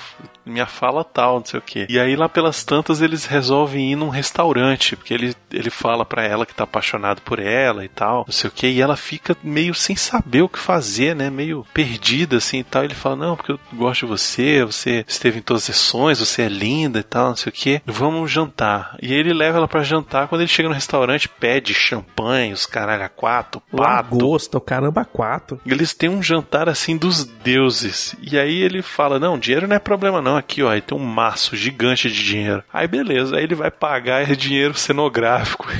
H: minha fala tal, não sei o quê. E aí lá pelas tantas eles resolvem ir num restaurante, porque ele, ele fala pra ela que tá apaixonado por ela e tal, não sei o quê, e ela fica meio sem saber o que fazer, né? Meio perdida assim e tal. Ele fala: "Não, porque eu gosto de você, você esteve em todas as sessões, você é linda e tal, não sei o quê. Vamos jantar". E aí ele leva ela pra jantar. Quando ele chega no restaurante, pede champanhe, os caralho a quatro, pato,
G: Lagosta, o caramba quatro.
H: eles têm um jantar assim dos deuses. E aí ele fala: Não, dinheiro não é problema, não. Aqui, ó, aí tem um maço gigante de dinheiro. Aí beleza, aí ele vai pagar é dinheiro cenográfico. [laughs]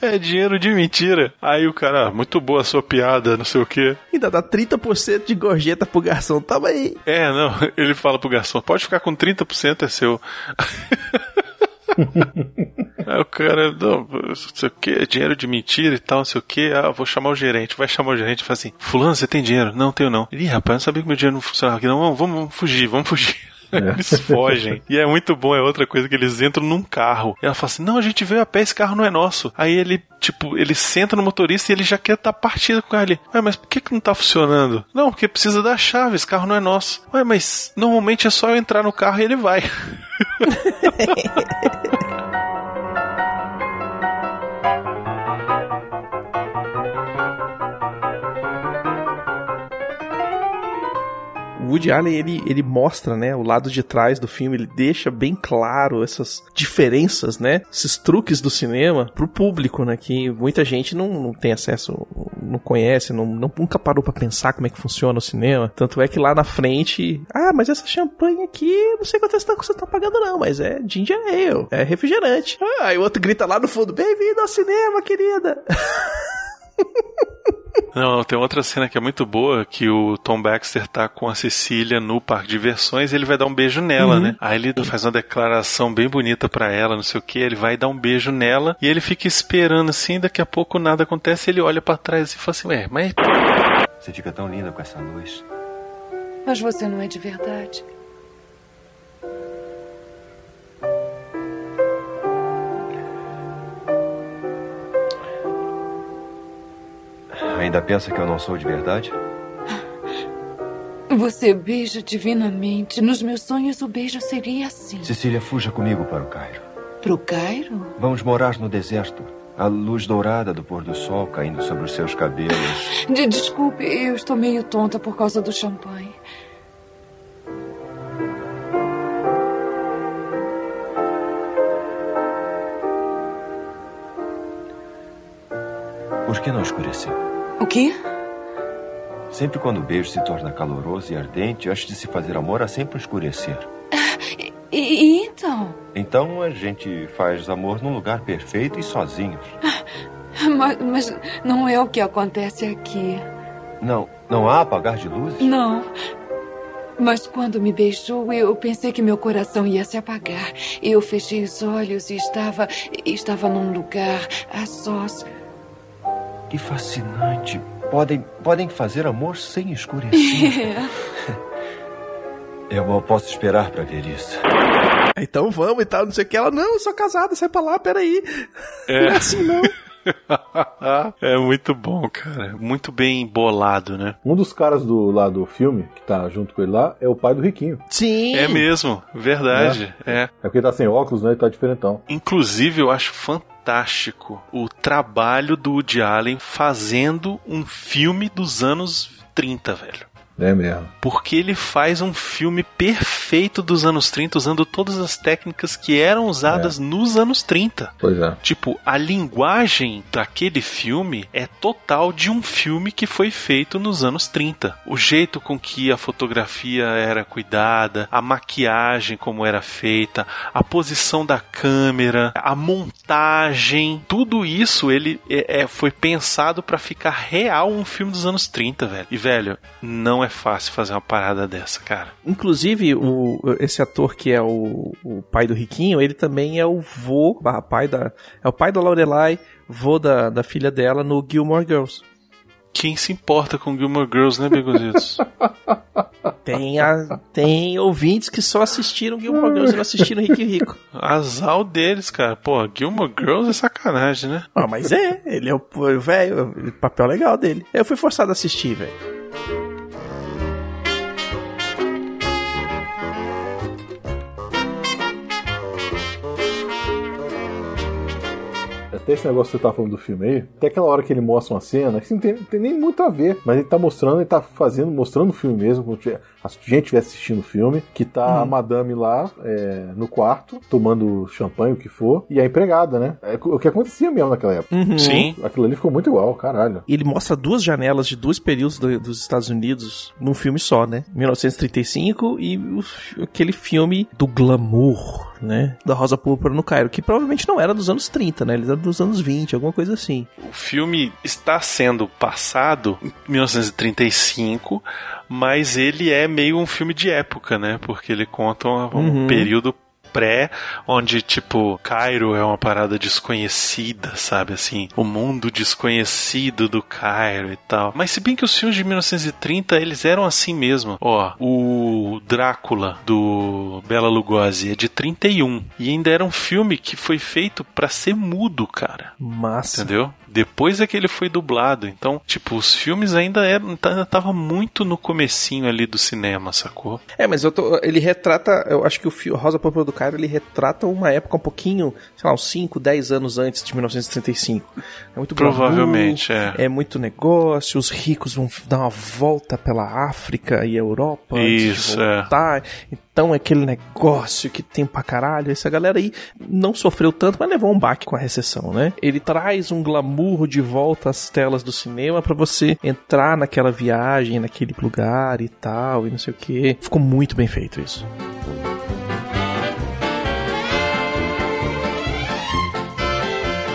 H: é dinheiro de mentira. Aí o cara, "Ah, muito boa a sua piada, não sei o quê.
G: Ainda dá 30% de gorjeta pro garçom, tamo aí.
H: É, não, [laughs] ele fala pro garçom: pode ficar com 30%, é seu. [laughs] [laughs] Aí o cara, não, não sei o que, é dinheiro de mentira e tal, não sei o que. Ah, vou chamar o gerente. Vai chamar o gerente e fala assim: Fulano, você tem dinheiro? Não, tenho não. Ih, rapaz, eu não sabia que meu dinheiro não funcionava aqui. Não, vamos, vamos, vamos fugir, vamos fugir. [laughs] Eles fogem. E é muito bom, é outra coisa que eles entram num carro. E ela fala assim: Não, a gente veio a pé, esse carro não é nosso. Aí ele, tipo, ele senta no motorista e ele já quer estar tá partido com o carro ali. Ué, mas por que, que não tá funcionando? Não, porque precisa da chave, esse carro não é nosso. Ué, mas normalmente é só eu entrar no carro e ele vai. [laughs]
G: Woody Allen, ele, ele mostra, né, o lado de trás do filme, ele deixa bem claro essas diferenças, né, esses truques do cinema pro público, né, que muita gente não, não tem acesso, não conhece, não, não- nunca parou pra pensar como é que funciona o cinema. Tanto é que lá na frente, ah, mas essa champanhe aqui, não sei quanto você você tá pagando não, mas é ginger ale, é refrigerante. Ah, aí o outro grita lá no fundo, bem-vindo ao cinema, querida. [laughs]
H: Não, tem outra cena que é muito boa, que o Tom Baxter tá com a Cecília no parque de diversões e ele vai dar um beijo nela,
G: Uhum.
H: né? Aí ele faz uma declaração bem bonita pra ela, não sei o que, ele vai dar um beijo nela e ele fica esperando assim, daqui a pouco nada acontece, ele olha pra trás e fala assim, ué, mas...
D: Você fica tão linda com essa luz.
B: Mas você não é de verdade.
D: Ainda pensa que eu não sou de verdade?
B: Você beija divinamente. Nos meus sonhos, o beijo seria assim.
D: Cecília, fuja comigo para o Cairo.
B: Pro Cairo?
D: Vamos morar no deserto. A luz dourada do pôr do sol caindo sobre os seus cabelos.
B: De- desculpe, eu estou meio tonta por causa do champanhe.
D: Por que não escureceu?
B: O quê?
D: Sempre quando o beijo se torna caloroso e ardente, antes de se fazer amor, há sempre um escurecer.
B: E, e então?
D: Então a gente faz amor num lugar perfeito e sozinhos.
B: Mas, mas não é o que acontece aqui.
D: Não, não há apagar de luzes?
B: Não. Mas quando me beijou, eu pensei que meu coração ia se apagar. Eu fechei os olhos e estava. estava num lugar a sós.
D: Que fascinante. Podem, podem fazer amor sem escurecer.
B: É. [laughs]
D: Eu mal posso esperar para ver isso.
G: Então vamos e tal, não sei o que. Ela, não, eu sou casada, sai pra lá, peraí.
H: É.
G: Não é assim não. [laughs]
H: é muito bom, cara. Muito bem bolado, né?
F: Um dos caras do lá do filme, que tá junto com ele lá, é o pai do Riquinho.
G: Sim.
H: É mesmo, verdade. É.
F: É porque ele tá sem óculos, né? Ele tá diferentão.
H: Inclusive, eu acho fantástico o trabalho do Woody Allen fazendo um filme dos anos 30, velho.
F: É mesmo.
H: Porque ele faz um filme feito dos anos 30, usando todas as técnicas que eram usadas nos anos 30.
F: Pois é.
H: Tipo, a linguagem daquele filme é total de um filme que foi feito nos anos 30. O jeito com que a fotografia era cuidada, a maquiagem como era feita, a posição da câmera, a montagem, tudo isso ele é, é- foi pensado pra ficar real um filme dos anos 30, velho. E velho, não é fácil fazer uma parada dessa, cara.
G: Inclusive, o, esse ator que é o, o pai do Riquinho, ele também é o vô, barra pai da. É o pai da Lorelai, vô da, da filha dela no Gilmore Girls.
H: Quem se importa com Gilmore Girls, né, Begositos? [laughs]
G: Tem, a, tem ouvintes que só assistiram Gilmore Girls e não assistiram Rico e Rico.
H: Azal deles, cara. Pô, Gilmore Girls é sacanagem, né?
G: Ah, mas é, ele é o velho, o papel legal dele. Eu fui forçado a assistir, velho.
F: Até esse negócio que você tá falando do filme aí, até aquela hora que ele mostra uma cena, que não tem, tem nem muito a ver, mas ele tá mostrando, ele tá fazendo, mostrando o filme mesmo, como se a gente estivesse assistindo o filme, que tá a madame lá é, no quarto, tomando champanhe, o que for, e a empregada, né? É o que acontecia mesmo naquela época.
G: Uhum.
H: Sim.
F: Aquilo ali ficou muito igual, caralho.
G: Ele mostra duas janelas de dois períodos do- dos Estados Unidos num filme só, né? 1935 e o aquele filme do glamour, né? Da Rosa Púrpura no Cairo, que provavelmente não era dos anos 30, né? Eles eram dos anos 20, alguma coisa assim.
H: O filme está sendo passado em 1935, mas ele é meio um filme de época, né? Porque ele conta um, um
G: Uhum.
H: período pré, onde, tipo, Cairo é uma parada desconhecida, sabe? Assim, o mundo desconhecido do Cairo e tal. Mas se bem que os filmes de 1930, eles eram assim mesmo. Ó, o Drácula, do Bela Lugosi, é de 31. E ainda era um filme que foi feito pra ser mudo, cara.
G: Massa.
H: Entendeu? Depois é que ele foi dublado. Então, tipo, os filmes ainda eram, ainda tava muito no comecinho ali do cinema, sacou?
G: É, mas tô- ele retrata, eu acho que o Rosa Púrpura do Cairo, ele retrata uma época um pouquinho, sei lá, uns 5, 10 anos antes de 1935. É muito glamour,
H: Provavelmente, é.
G: É muito negócio, os ricos vão dar uma volta pela África e Europa antes
H: Isso,
G: de
H: é.
G: Então é aquele negócio que tem pra caralho. Essa galera aí não sofreu tanto, mas levou um baque com a recessão, né? Ele traz um glamour de volta às telas do cinema pra você entrar naquela viagem, naquele lugar e tal, e não sei o que. Ficou muito bem feito isso.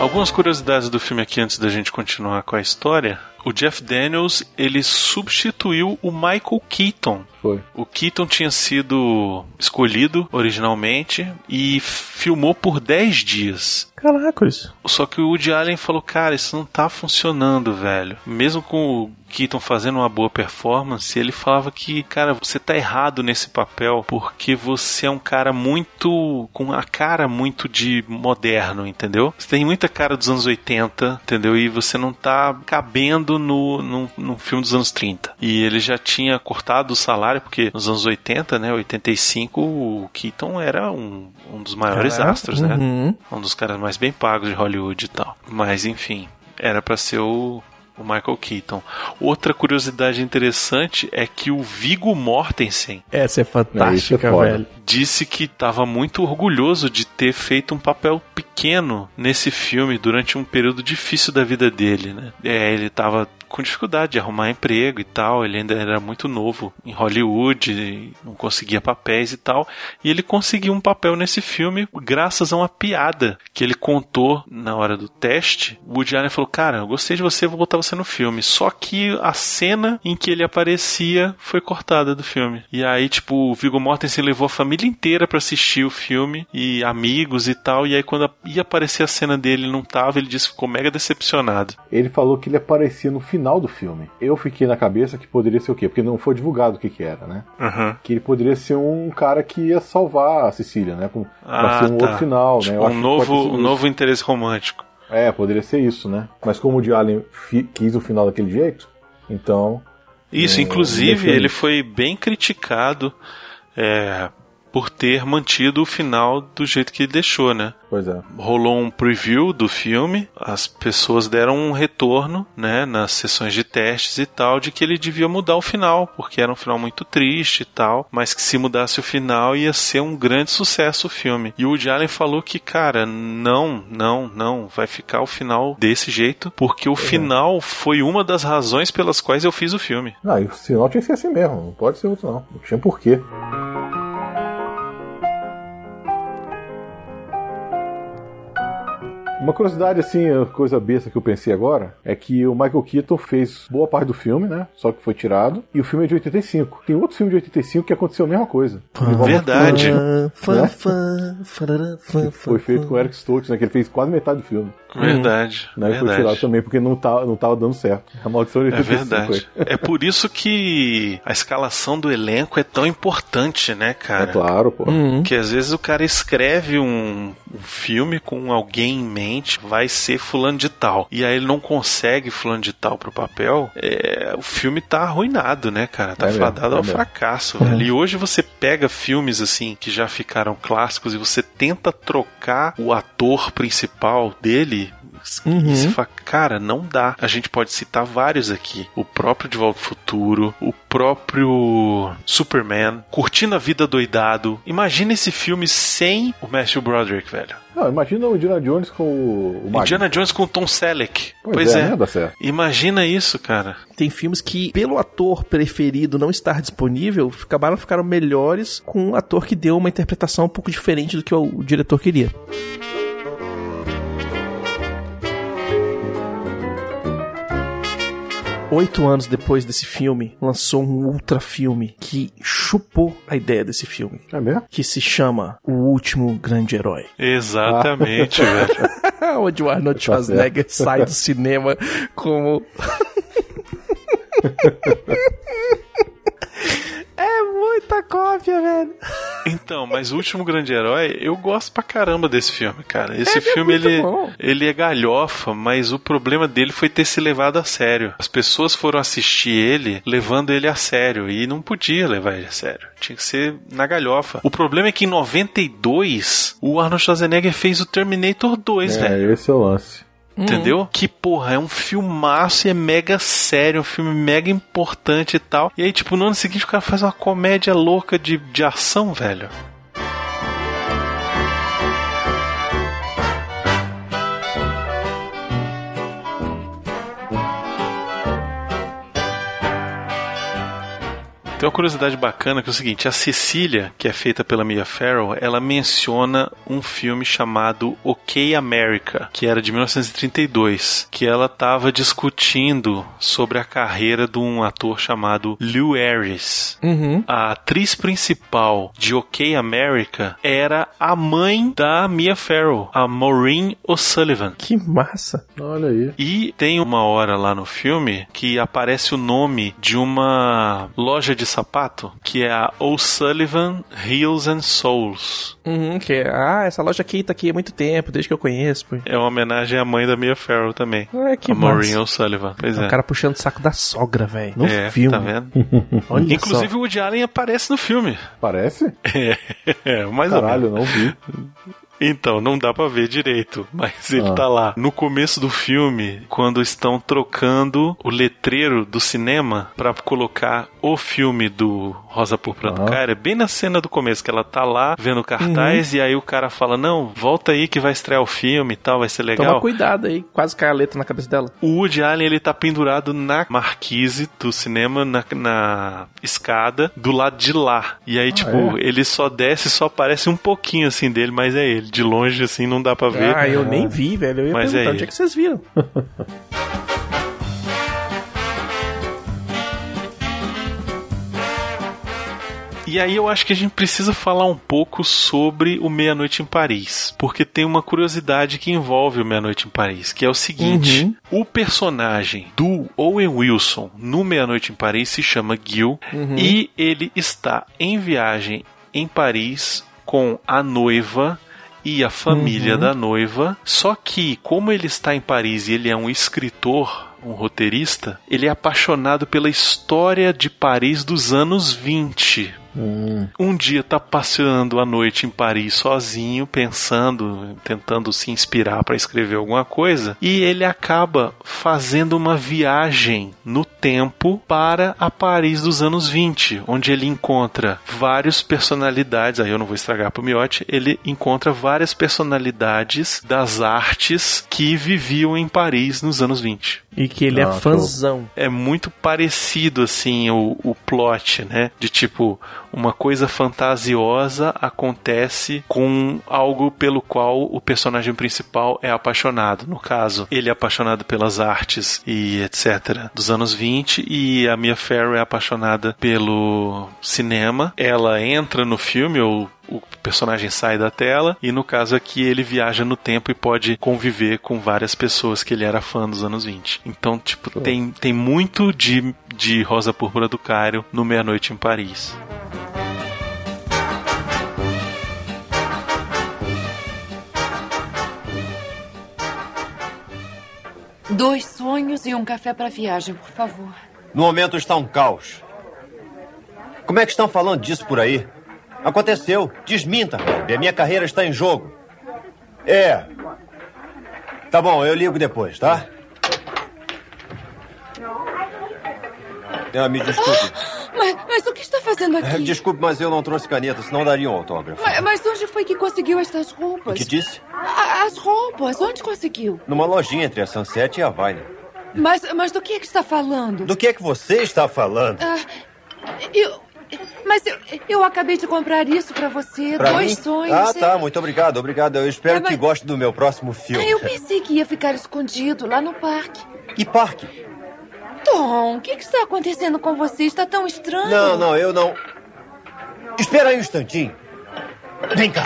H: Algumas curiosidades do filme aqui antes da gente continuar com a história. O Jeff Daniels, ele substituiu o Michael Keaton.
F: Foi.
H: O Keaton tinha sido escolhido originalmente e filmou por 10 dias.
G: Caracas.
H: Só que o Woody Allen falou, cara, isso não tá funcionando, velho. Mesmo com o Keaton fazendo uma boa performance, ele falava que, cara, você tá errado nesse papel porque você é um cara muito. com a cara muito de moderno, entendeu? Você tem muita cara dos anos 80, entendeu? E você não tá cabendo no, no, no filme dos anos 30. E ele já tinha cortado o salário, porque nos anos 80, né, 85, o Keaton era um, um dos maiores
G: Caraca,
H: astros, né?
G: uhum.
H: Um dos caras mais bem pagos de Hollywood e tal. Mas enfim, era pra ser o, o Michael Keaton. Outra curiosidade interessante é que o Viggo Mortensen
G: Essa é fantástica,
F: foda.
G: velho.
H: disse que estava muito orgulhoso de ter feito um papel pequeno nesse filme durante um período difícil da vida dele, né? É, ele estava com dificuldade de arrumar emprego e tal, ele ainda era muito novo em Hollywood, não conseguia papéis e tal, e ele conseguiu um papel nesse filme graças a uma piada que ele contou na hora do teste. O Woody Allen falou: "Cara, eu gostei de você, vou botar você no filme". Só que a cena em que ele aparecia foi cortada do filme. E aí, tipo, o Viggo Mortensen levou a família inteira pra assistir o filme e amigos e tal, e aí quando ia aparecer a cena dele, ele não tava, ele disse que ficou mega decepcionado.
F: Ele falou que ele aparecia no final do filme. Eu fiquei na cabeça que poderia ser o quê? Porque não foi divulgado o que, que era, né?
H: Uhum.
F: Que ele poderia ser um cara que ia salvar a Sicília, né? Com, pra
H: Ah,
F: ser um
H: tá.
F: outro final,
H: Tipo,
F: né? Eu
H: um novo, um
F: isso.
H: novo interesse romântico.
F: É, poderia ser isso, né? Mas como o Woody Allen quis o final daquele jeito, então.
H: Isso,
F: É,
H: inclusive, ele foi bem criticado é, por ter mantido o final do jeito que ele deixou, né?
F: Pois é.
H: Rolou um preview do filme, as pessoas deram um retorno, né, nas sessões de testes e tal, de que ele devia mudar o final, porque era um final muito triste e tal, mas que se mudasse o final ia ser um grande sucesso o filme. E o Woody Allen falou que, cara, não, não, não, vai ficar o final desse jeito, porque o final foi uma das razões pelas quais eu fiz o filme.
F: Não, e o sinal tinha que ser assim mesmo, não pode ser outro não. Não tinha porquê. Uma curiosidade, assim, coisa besta que eu pensei agora, é que o Michael Keaton fez boa parte do filme, né? Só que foi tirado. E o filme é de 85. Tem outro filme de 85 que aconteceu a mesma coisa.
H: Verdade.
G: Fã,
F: Né?
G: fã, farará, fã, fã,
F: Foi feito com o Eric Stoltz, né? Que ele fez quase metade do filme.
H: Verdade,
F: Né? E Foi
H: verdade.
F: tirado também porque não tava, não tava dando certo. A maldição de
H: É
F: 85
H: verdade.
F: foi.
H: É por isso que a escalação do elenco é tão importante, né, cara?
F: É claro, pô.
H: Que às vezes o cara escreve um, um filme com alguém em mente, vai ser fulano de tal. E aí ele não consegue fulano de tal pro papel, é, o filme tá arruinado, né, cara? Tá
F: É mesmo,
H: fadado
F: é
H: ao
F: mesmo.
H: fracasso, velho. E hoje você pega filmes assim que já ficaram clássicos e você tenta trocar o ator principal dele. E você fala, cara, não dá. A gente pode citar vários aqui. O próprio De Volta ao Futuro, o próprio Superman, Curtindo a Vida Doidado. Imagina esse filme sem o Matthew Broderick, velho.
F: Não, imagina o Indiana Jones com o, o.
H: Indiana Jones com o Tom Selleck.
F: Pois
H: Pois,
F: é,
H: é.
F: né? Dá certo.
H: Imagina isso, cara.
G: Tem filmes que, pelo ator preferido não estar disponível, acabaram ficaram melhores com um ator que deu uma interpretação um pouco diferente do que o, o diretor queria. Oito anos depois desse filme, lançou um ultra filme que chupou a ideia desse filme.
F: É mesmo?
G: Que se chama O Último Grande Herói.
H: Exatamente, velho. [laughs]
G: Onde o Arnold
F: Tá
G: Schwarzenegger sai do cinema como. [laughs] é muita cópia, velho.
H: Então, mas o último grande herói, eu gosto pra caramba desse filme, cara. Esse
G: Ele é
H: filme
G: muito
H: ele,
G: bom.
H: ele é galhofa, mas o problema dele foi ter se levado a sério. As pessoas foram assistir ele levando ele a sério e não podia levar ele a sério. Tinha que ser na galhofa. O problema é que em 92 o Arnold Schwarzenegger fez o Terminator 2,
F: É,
H: velho.
F: esse é o lance.
H: Entendeu? Que porra, é um filmaço e é mega sério, um filme mega importante e tal. E aí, tipo, no ano seguinte o cara faz uma comédia louca de, de ação, velho. Tem uma curiosidade bacana que é o seguinte: a Cecília, que é feita pela Mia Farrow, ela menciona um filme chamado OK America, que era de 1932, que ela estava discutindo sobre a carreira de um ator chamado Lew Harris.
G: Uhum.
H: A atriz principal de OK America era a mãe da Mia Farrow, a Maureen O'Sullivan.
G: Que massa.
F: Olha aí.
H: E tem uma hora lá no filme que aparece o nome de uma loja de sapato, que é a O'Sullivan Heels and Souls.
G: Uhum, que é, ah, essa loja aqui tá aqui há muito tempo, desde que eu conheço. Pô.
H: É uma homenagem à mãe da Mia Farrow também.
G: Ah, que
H: a Maureen. O'Sullivan. Pois
G: O
H: é.
G: cara puxando o saco da sogra, velho. No
H: é,
G: filme.
H: tá vendo? [laughs]
G: Olha
H: Inclusive
G: só.
H: o Woody Allen aparece no filme.
F: Parece? [laughs]
H: É, mais ou
F: Caralho,
H: menos.
F: não vi.
H: Então, não dá pra ver direito, mas ele
F: Ah.
H: tá lá. No começo do filme, quando estão trocando o letreiro do cinema pra colocar o filme do Rosa Púrpura do
F: Aham.
H: Cara, é bem na cena do começo, que ela tá lá vendo cartaz e aí o cara fala: Não, volta aí que vai estrear o filme e tal, vai ser legal.
G: Toma cuidado aí, quase cai a letra na cabeça dela.
H: O Woody Allen ele tá pendurado na marquise do cinema, na, na escada, do lado de lá. E aí, tipo, ele só desce, só aparece um pouquinho assim dele, mas é ele. De longe, assim, não dá pra ver.
G: Ah, eu nem vi, velho. Eu ia
H: Mas
G: perguntar
H: é
G: onde é que vocês viram. [laughs]
H: E aí eu acho que a gente precisa falar um pouco sobre o Meia-Noite em Paris, porque tem uma curiosidade que envolve o Meia-Noite em Paris, que é o seguinte:
G: Uhum.
H: o personagem do Owen Wilson no Meia-Noite em Paris se chama Gil
G: Uhum.
H: e ele está em viagem em Paris com a noiva e a família
G: Uhum.
H: da noiva. Só que, como ele está em Paris e ele é um escritor, um roteirista, ele é apaixonado pela história de Paris dos anos 20. Um dia tá passeando à noite em Paris sozinho, pensando, tentando se inspirar para escrever alguma coisa, e ele acaba fazendo uma viagem no tempo para a Paris dos anos 20, onde ele encontra várias personalidades, aí eu não vou estragar pro Miotti, ele encontra várias personalidades das artes que viviam em Paris nos anos 20.
G: E que ele é
F: Ah,
G: fãzão.
H: É muito parecido, assim, o, o plot, né? De tipo, uma coisa fantasiosa acontece com algo pelo qual o personagem principal é apaixonado. No caso, ele é apaixonado pelas artes e etc. dos anos 20 e a Mia Farrow é apaixonada pelo cinema. Ela entra no filme ou o personagem sai da tela e no caso aqui ele viaja no tempo e pode conviver com várias pessoas que ele era fã dos anos 20. Então, tipo, tem, tem muito de, de Rosa Púrpura do Cairo no Meia-Noite em Paris.
B: Dois sonhos e um café para viagem, por favor.
D: No momento está um caos. Como é que estão falando disso por aí? Aconteceu. Desminta, Rob. A minha carreira está em jogo. É. Tá bom, eu ligo depois, tá? Ah, me desculpe.
B: Mas, mas o que está fazendo aqui?
D: Desculpe, mas eu não trouxe caneta, senão daria um autógrafo.
B: Mas, mas onde foi que conseguiu estas roupas?
D: O que disse?
B: A- As roupas, onde conseguiu?
D: Numa lojinha entre a Sunset e a Vine.
B: Mas, mas do que é que está falando?
D: Do que é que você está falando?
B: Ah, eu. Mas eu, eu acabei de comprar isso para você.
D: Pra
B: dois
D: mim?
B: sonhos.
D: Ah,
B: é.
D: tá. Muito obrigado, obrigado. Eu espero
B: É, mas-
D: que goste do meu próximo filme.
B: Ah, eu pensei que ia ficar escondido lá no parque.
D: Que parque?
B: Tom, o que, que está acontecendo com você? Está tão estranho.
D: Não, não, eu não. Espera aí um instantinho. Vem cá.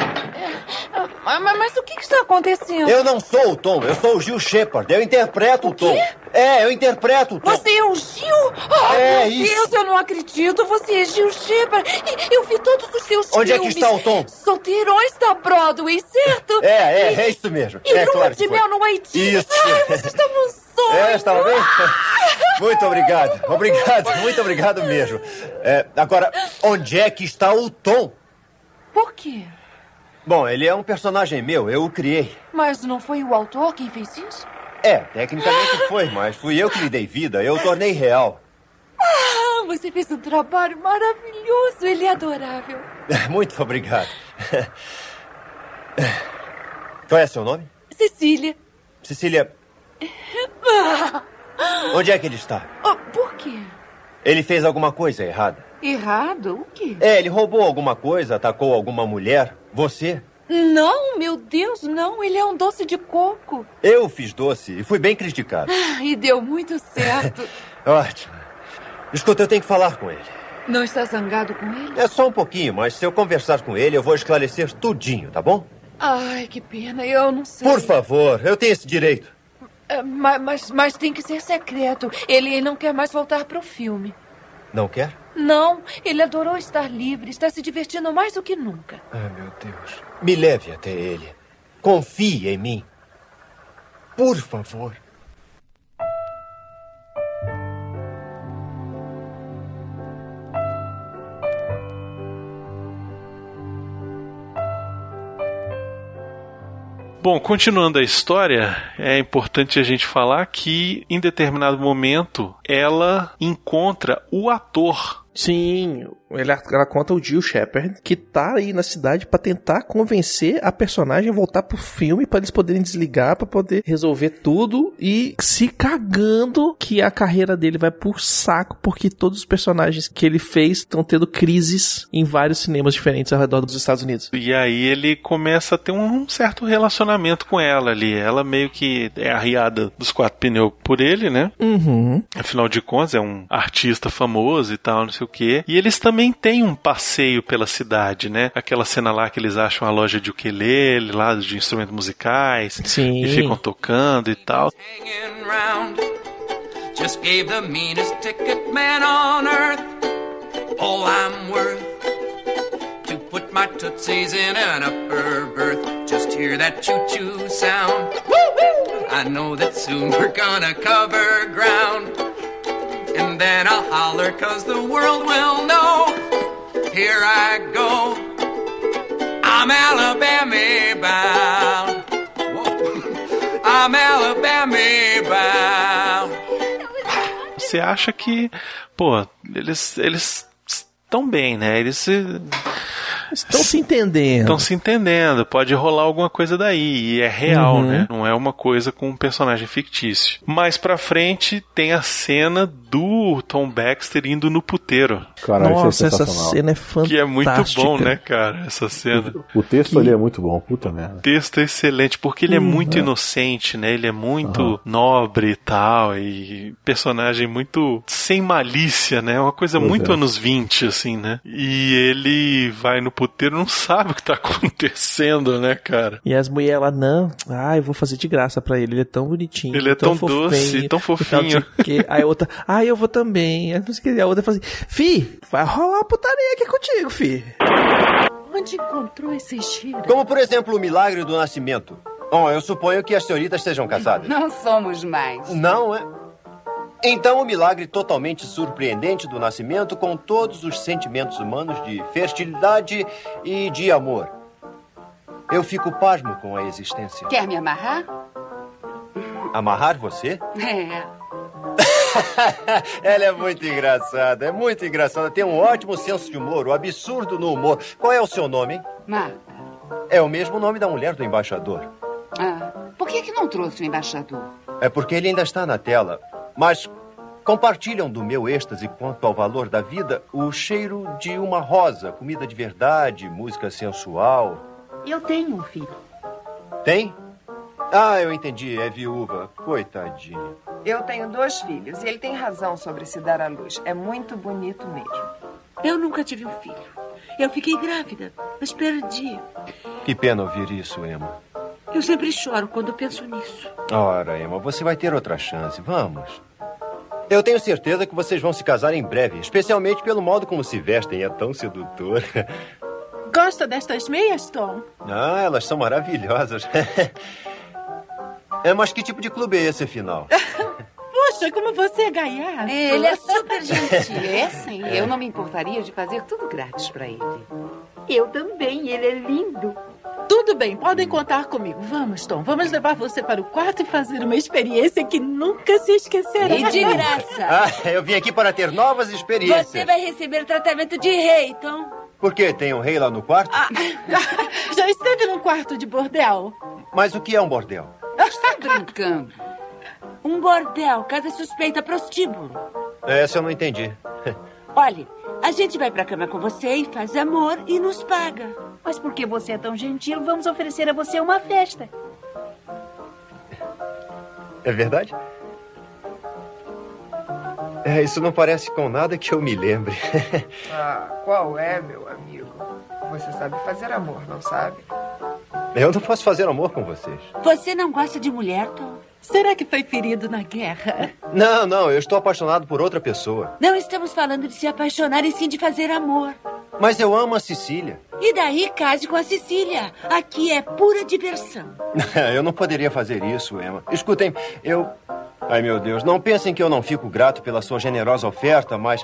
B: Mas, mas- mas o que, que está acontecendo?
D: Eu não sou o Tom, eu sou o Gil Shepard. Eu interpreto o, Tom. É, eu interpreto o Tom.
B: Você é o Gil? Oh,
D: É
B: meu
D: isso.
B: Deus, eu não acredito. Você é Gil Shepard. Eu vi todos os seus
D: Onde é que
B: filmes.
D: está o Tom?
B: Solteirões da Broadway, certo?
D: É, é,
B: E-
D: é isso mesmo.
B: E
D: é
B: lua
D: claro
B: de mel no Haiti.
D: Isso.
B: Ai, você está num sonho.
D: É, estava bem? Muito obrigado. Obrigado, muito obrigado mesmo. É, agora, onde é que está o Tom?
B: Por quê?
D: Bom, ele é um personagem meu, eu o criei.
B: Mas não foi o autor quem fez isso?
D: É, tecnicamente foi, mas fui eu que lhe dei vida, eu o tornei real.
B: Ah, você fez um trabalho maravilhoso. Ele é adorável. [laughs]
D: Muito obrigado. Qual é seu nome?
B: Cecília.
D: Cecília, [laughs] onde é que ele está?
B: oh, por quê?
D: Ele fez alguma coisa errada?
B: Errado? O quê?
D: É, ele roubou alguma coisa, atacou alguma mulher? Você?
B: Não, meu Deus, não. Ele é um doce de coco.
D: Eu fiz doce e fui bem criticado. [laughs]
B: Ah, E deu muito certo. [laughs]
D: Ótimo. Escuta, eu tenho que falar com ele.
B: Não está zangado com ele?
D: É só um pouquinho, mas se eu conversar com ele, eu vou esclarecer tudinho, tá bom?
B: Ai, que pena. Eu não sei.
D: Por favor, eu tenho esse direito.
B: Ah, ma- Mas, mas, tem que ser secreto. Ele não quer mais voltar para o filme.
D: Não quer?
B: Não, ele adorou estar livre. Está se divertindo mais do que nunca.
D: Ai, meu Deus. Me leve até ele. Confie em mim. Por favor.
H: Bom, continuando a história, é importante a gente falar que em determinado momento ela encontra o ator.
G: Sim, ele- ela conta o Jill Shepard, que tá aí na cidade pra tentar convencer a personagem a voltar pro filme pra eles poderem desligar, pra poder resolver tudo e se cagando que a carreira dele vai por saco porque todos os personagens que ele fez estão tendo crises em vários cinemas diferentes ao redor dos Estados Unidos.
H: E aí ele começa a ter um certo relacionamento com ela ali. Ela meio que é arriada dos quatro pneus por ele, né?
G: Uhum.
H: Afinal de contas, é um artista famoso e tal, não sei o quê. E eles também têm um passeio pela cidade, né? Aquela cena lá que eles acham a loja de ukulele, lá de instrumentos musicais.
G: Sim.
H: E ficam tocando e tal.
R: round. Just gave the meanest ticket man on earth all I'm worth to put my tootsies in an upper berth. Just hear that choo choo sound. I know that soon we're gonna cover ground. And then I'll holler, cause the world will know. here I go. I'm Alabama bound. Whoa. I'm Alabama bound.
H: Você acha que, pô, eles eles estão bem, né? Eles se
G: Estão se entendendo.
H: Estão se entendendo, pode rolar alguma coisa daí, e é real,
G: Uhum.
H: né? Não é uma coisa com um personagem fictício. Mais pra frente tem a cena do Tom Baxter indo no puteiro.
F: Caralho, isso é
G: Nossa, essa
F: sensacional.
G: cena é fantástica.
H: Que é muito bom, né, cara? Essa cena.
F: O texto ali é muito bom, puta merda.
H: O texto é excelente, porque ele é
G: Uhum.
H: muito inocente, né? Ele é muito nobre e tal, e personagem muito sem malícia, né? Uma coisa
F: Pois
H: muito
F: é.
H: anos 20, assim, né? E ele vai no puteiro não sabe o que tá [laughs] acontecendo, né, cara?
G: E as mulheres lá, não, ah, eu vou fazer de graça pra ele, ele é tão bonitinho.
H: Ele é tão doce e tão
G: e não
H: fofinho.
G: sei o quê. Aí a outra, ah, eu vou também. Aí. A outra fala assim, fi, vai rolar uma putaria aqui contigo, fi.
B: Onde encontrou esse cheiro?
D: Como, por exemplo, o milagre do nascimento. Bom, eu suponho que as senhoritas sejam casadas.
S: Não somos mais.
D: Não, é? Então, o milagre totalmente surpreendente do nascimento, com todos os sentimentos humanos de fertilidade e de amor. Eu fico pasmo com a existência.
S: Quer me amarrar?
D: Amarrar você?
S: É. [laughs]
D: Ela é muito engraçada, é muito engraçada. Tem um ótimo senso de humor, o absurdo no humor. Qual é o seu nome, hein?
S: Marta.
D: É o mesmo nome da mulher do embaixador.
S: Ah, por que, que não trouxe o embaixador?
D: É porque ele ainda está na tela. Mas compartilham do meu êxtase quanto ao valor da vida o cheiro de uma rosa, comida de verdade, música sensual.
B: Eu tenho um filho.
D: Tem? Ah, eu entendi, é viúva. Coitadinha.
T: Eu tenho dois filhos e ele tem razão sobre se dar à luz. É muito bonito mesmo.
B: Eu nunca tive um filho. Eu fiquei grávida, mas perdi.
D: Que pena ouvir isso, Emma.
B: Eu sempre choro quando penso nisso.
D: Ora, Emma, você vai ter outra chance. Vamos. Eu tenho certeza que vocês vão se casar em breve, especialmente pelo modo como se vestem. É tão sedutor.
B: Gosta destas meias, Tom?
D: Ah, elas são maravilhosas. [laughs] É, mas que tipo de clube é esse, afinal? [laughs]
B: Poxa, como você é gaiato.
S: Ele é [laughs] super gentil. É sim. Eu não me importaria de fazer tudo grátis pra ele.
B: Eu também, ele é lindo. Tudo bem, podem contar comigo. Vamos, Tom, vamos levar você para o quarto e fazer uma experiência que nunca se esquecerá.
S: E de graça. [laughs]
D: Ah, eu vim aqui para ter novas experiências.
B: Você vai receber tratamento de rei, Tom.
D: Por quê? Tem um rei lá no quarto? [laughs]
B: Já esteve num quarto de bordel?
D: Mas o que é um bordel?
S: Está brincando.
B: Um bordel, casa suspeita prostíbulo.
D: Essa eu não entendi. [laughs]
B: Olhe, a gente vai pra cama com você e faz amor e nos paga.
O: Mas porque você é tão gentil, vamos oferecer a você uma festa.
D: É verdade? É, isso não parece com nada que eu me lembre. [laughs]
T: Ah, qual é, meu amigo? Você sabe fazer amor, não sabe?
D: Eu não posso fazer amor com vocês.
B: Você não gosta de mulher, Tom? Será que foi ferido na guerra?
D: Não, não, eu estou apaixonado por outra pessoa.
B: Não estamos falando de se apaixonar e sim de fazer amor.
D: Mas eu amo a Cecília.
B: E daí case com a Cecília. Aqui é pura diversão. [laughs]
D: eu não poderia fazer isso, Emma. Escutem, eu. Ai, meu Deus, não pensem que eu não fico grato pela sua generosa oferta, mas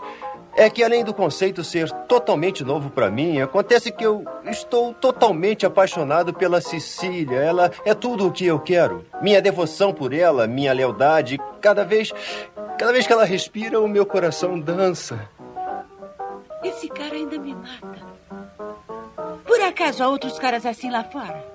D: é que além do conceito ser totalmente novo para mim, acontece que eu estou totalmente apaixonado pela Cecília. Ela é tudo o que eu quero. Minha devoção por ela, minha lealdade, cada vez, cada vez que ela respira, o meu coração dança.
B: Esse cara ainda me mata. Por acaso há outros caras assim lá fora?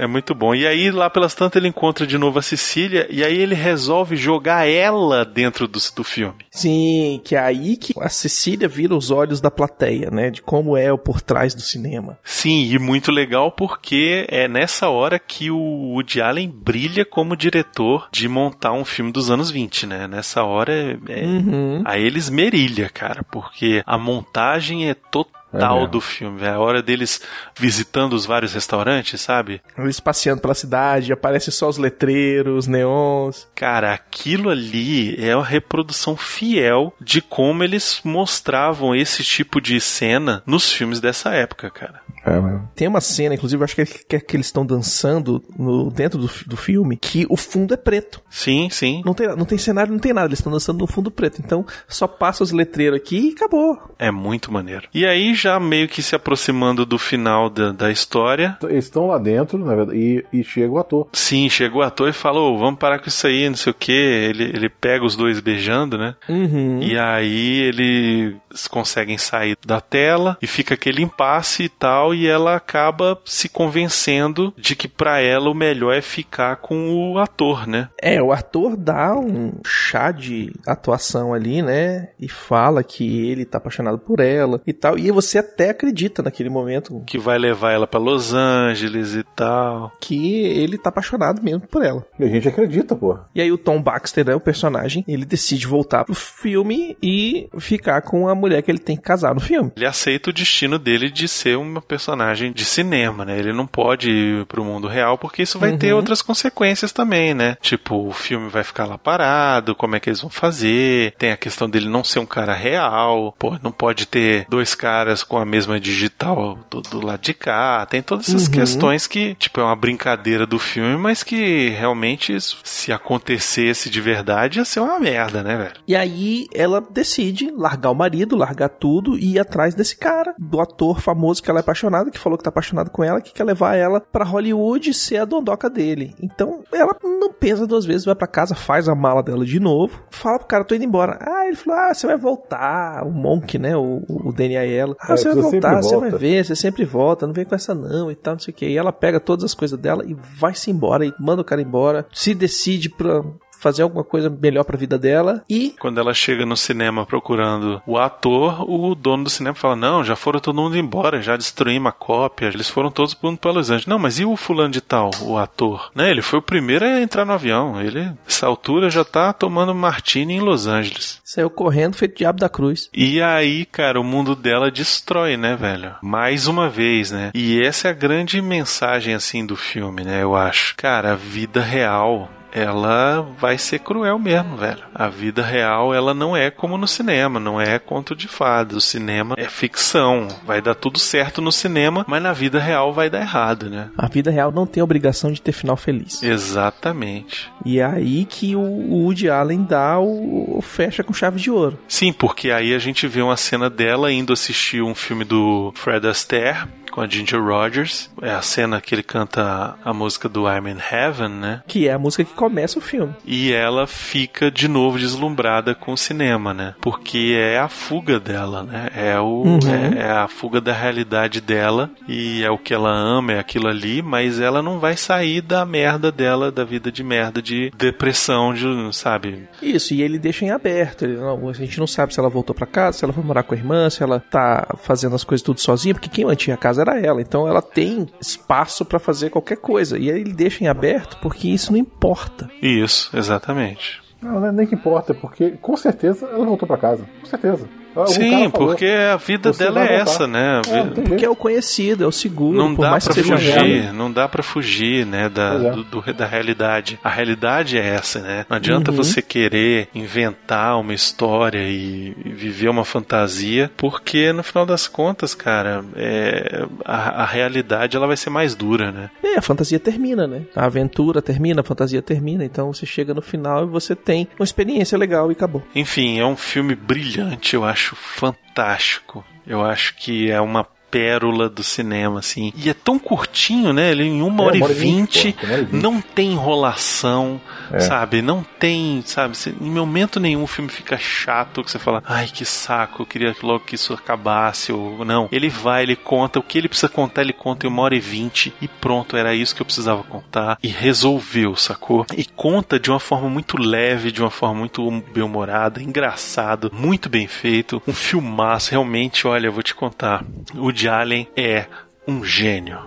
H: É muito bom. E aí, lá pelas tantas, ele encontra de novo a Cecília e aí ele resolve jogar ela dentro do, do filme.
G: Sim, que é aí que a Cecília vira os olhos da plateia, né? De como é o por trás do cinema.
H: Sim, e muito legal porque é nessa hora que o Woody Allen brilha como diretor de montar um filme dos anos 20, né? Nessa hora, é, é-
G: Uhum.
H: aí ele esmerilha, cara, porque a montagem é total
G: mesmo.
H: do filme. É a hora deles visitando os vários restaurantes, sabe?
G: Eles passeando pela cidade, aparecem só os letreiros, neons.
H: Cara, aquilo ali é uma reprodução fiel de como eles mostravam esse tipo de cena nos filmes dessa época, cara.
F: É, mas...
G: Tem uma cena, inclusive, eu acho que, que, que eles estão dançando no, dentro do, do filme, que o fundo é preto.
H: Sim, sim.
G: Não tem, não tem cenário, não tem nada. Eles estão dançando no fundo preto. Então, só passa os letreiros aqui e acabou.
H: É muito maneiro. E aí, já meio que se aproximando do final da, da história.
F: Eles estão lá dentro, na verdade, e, e chega o ator.
H: Sim, chegou o ator e falou: vamos parar com isso aí, não sei o que. Ele, ele pega os dois beijando, né?
G: Uhum.
H: E aí eles conseguem sair da tela e fica aquele impasse e tal, e ela acaba se convencendo de que para ela o melhor é ficar com o ator, né?
G: É, o ator dá um chá de atuação ali, né? E fala que ele tá apaixonado por ela e tal. E você até acredita naquele momento
H: Que vai levar ela para Los Angeles e tal.
G: que ele tá apaixonado mesmo por ela.
F: E a gente acredita, pô.
G: E aí o Tom Baxter, né, o personagem, ele decide voltar pro filme e ficar com a mulher que ele tem que casar no filme.
H: Ele aceita o destino dele de ser uma personagem de cinema, né? Ele não pode ir pro mundo real porque isso vai ter
G: Uhum.
H: outras consequências também, né? Tipo, o filme vai ficar lá parado, como é que eles vão fazer? Tem a questão dele não ser um cara real, pô, não pode ter dois caras com a mesma digital do, do lado de cá. Tem todas essas
G: Uhum.
H: questões que, tipo, é uma brincadeira do filme, mas que realmente, se acontecesse de verdade, ia ser uma merda, né, velho?
G: E aí ela decide largar o marido, largar tudo e ir atrás desse cara, do ator famoso que ela é apaixonada, que falou que tá apaixonado com ela, que quer levar ela pra Hollywood e ser a dondoca dele. Então ela não pensa duas vezes, vai pra casa, faz a mala dela de novo, fala pro cara, tô indo embora. Ah, ele falou, ah, você vai voltar, o Monk, né, o, o Danny Aiello. Ah,
F: É,
G: você vai voltar, você
F: volta.
G: vai ver, você sempre volta, não vem com essa não e tal, não sei o que. E ela pega todas as coisas dela e vai-se embora, e manda o cara embora, se decide pra fazer alguma coisa melhor pra vida dela e
H: Quando ela chega no cinema procurando o ator, o dono do cinema fala: Não, já foram todo mundo embora, já destruímos a cópia, eles foram todos pro pra Los Angeles. Não, mas e o fulano de tal, o ator? Né, ele foi o primeiro a entrar no avião. Ele, nessa altura, já tá tomando martini em Los Angeles.
G: saiu correndo feito diabo da cruz.
H: E aí, cara, o mundo dela destrói, né, velho? Mais uma vez, né? E essa é a grande mensagem, assim, do filme, né? Eu acho. Cara, a vida real. Ela vai ser cruel mesmo, velho. A vida real, ela não é como no cinema, não é conto de fadas. O cinema é ficção. Vai dar tudo certo no cinema, mas na vida real vai dar errado, né?
G: A vida real não tem obrigação de ter final feliz.
H: Exatamente.
G: E é aí que o Woody Allen dá o, o fecha com chave de ouro.
H: Sim, porque aí a gente vê uma cena dela indo assistir um filme do Fred Astaire com a Ginger Rogers. É a cena que ele canta a música do I'm in Heaven, né?
G: Que é a música que começa o filme.
H: E ela fica de novo deslumbrada com o cinema, né? Porque é a fuga dela, né? É, o,
G: Uhum.
H: é, é a fuga da realidade dela e é o que ela ama, é aquilo ali, mas ela não vai sair da merda dela, da vida de merda, de depressão, de, sabe?
G: Isso, e ele deixa em aberto. Ele, não, a gente não sabe se ela voltou pra casa, se ela foi morar com a irmã, se ela tá fazendo as coisas tudo sozinha, porque quem mantinha a casa era ela. Então ela tem espaço pra fazer qualquer coisa. E aí ele deixa em aberto porque isso não importa.
H: Isso, exatamente.
F: Não, é nem que importa, porque com certeza ela voltou pra casa. Com certeza. Ah,
H: Sim, porque a vida
F: "Você
H: dela é
F: voltar."
H: essa, né?
F: É,
G: Porque é o conhecido, é o seguro.
H: Não
G: por
H: dá
G: mais
H: pra
G: que seja
H: fugir, não dá pra fugir, né, da,
F: é.
H: do- do- da realidade. A realidade é essa, né? Não adianta
G: Uhum.
H: você querer inventar uma história e, e viver uma fantasia, porque no final das contas, cara, é, a, a realidade ela vai ser mais dura, né?
G: É, a fantasia termina, né? A aventura termina, a fantasia termina. Então você chega no final e você tem uma experiência legal e acabou.
H: Enfim, é um filme brilhante, eu acho fantástico. Eu acho que é uma pérola do cinema, assim. E é tão curtinho, né? Ele em uma
F: É,
H: hora e
F: vinte,
H: não tem enrolação,
F: É.
H: sabe? Não tem, sabe? Em momento nenhum o filme fica chato, que você fala, ai que saco, eu queria que logo que isso acabasse, ou não. Ele vai, ele conta, o que ele precisa contar, ele conta em uma hora e vinte, e pronto, era isso que eu precisava contar, e resolveu, sacou? E conta de uma forma muito leve, de uma forma muito bem-humorada, engraçado, muito bem feito, um filmaço, realmente, olha, eu vou te contar, o Woody Allen é um gênio.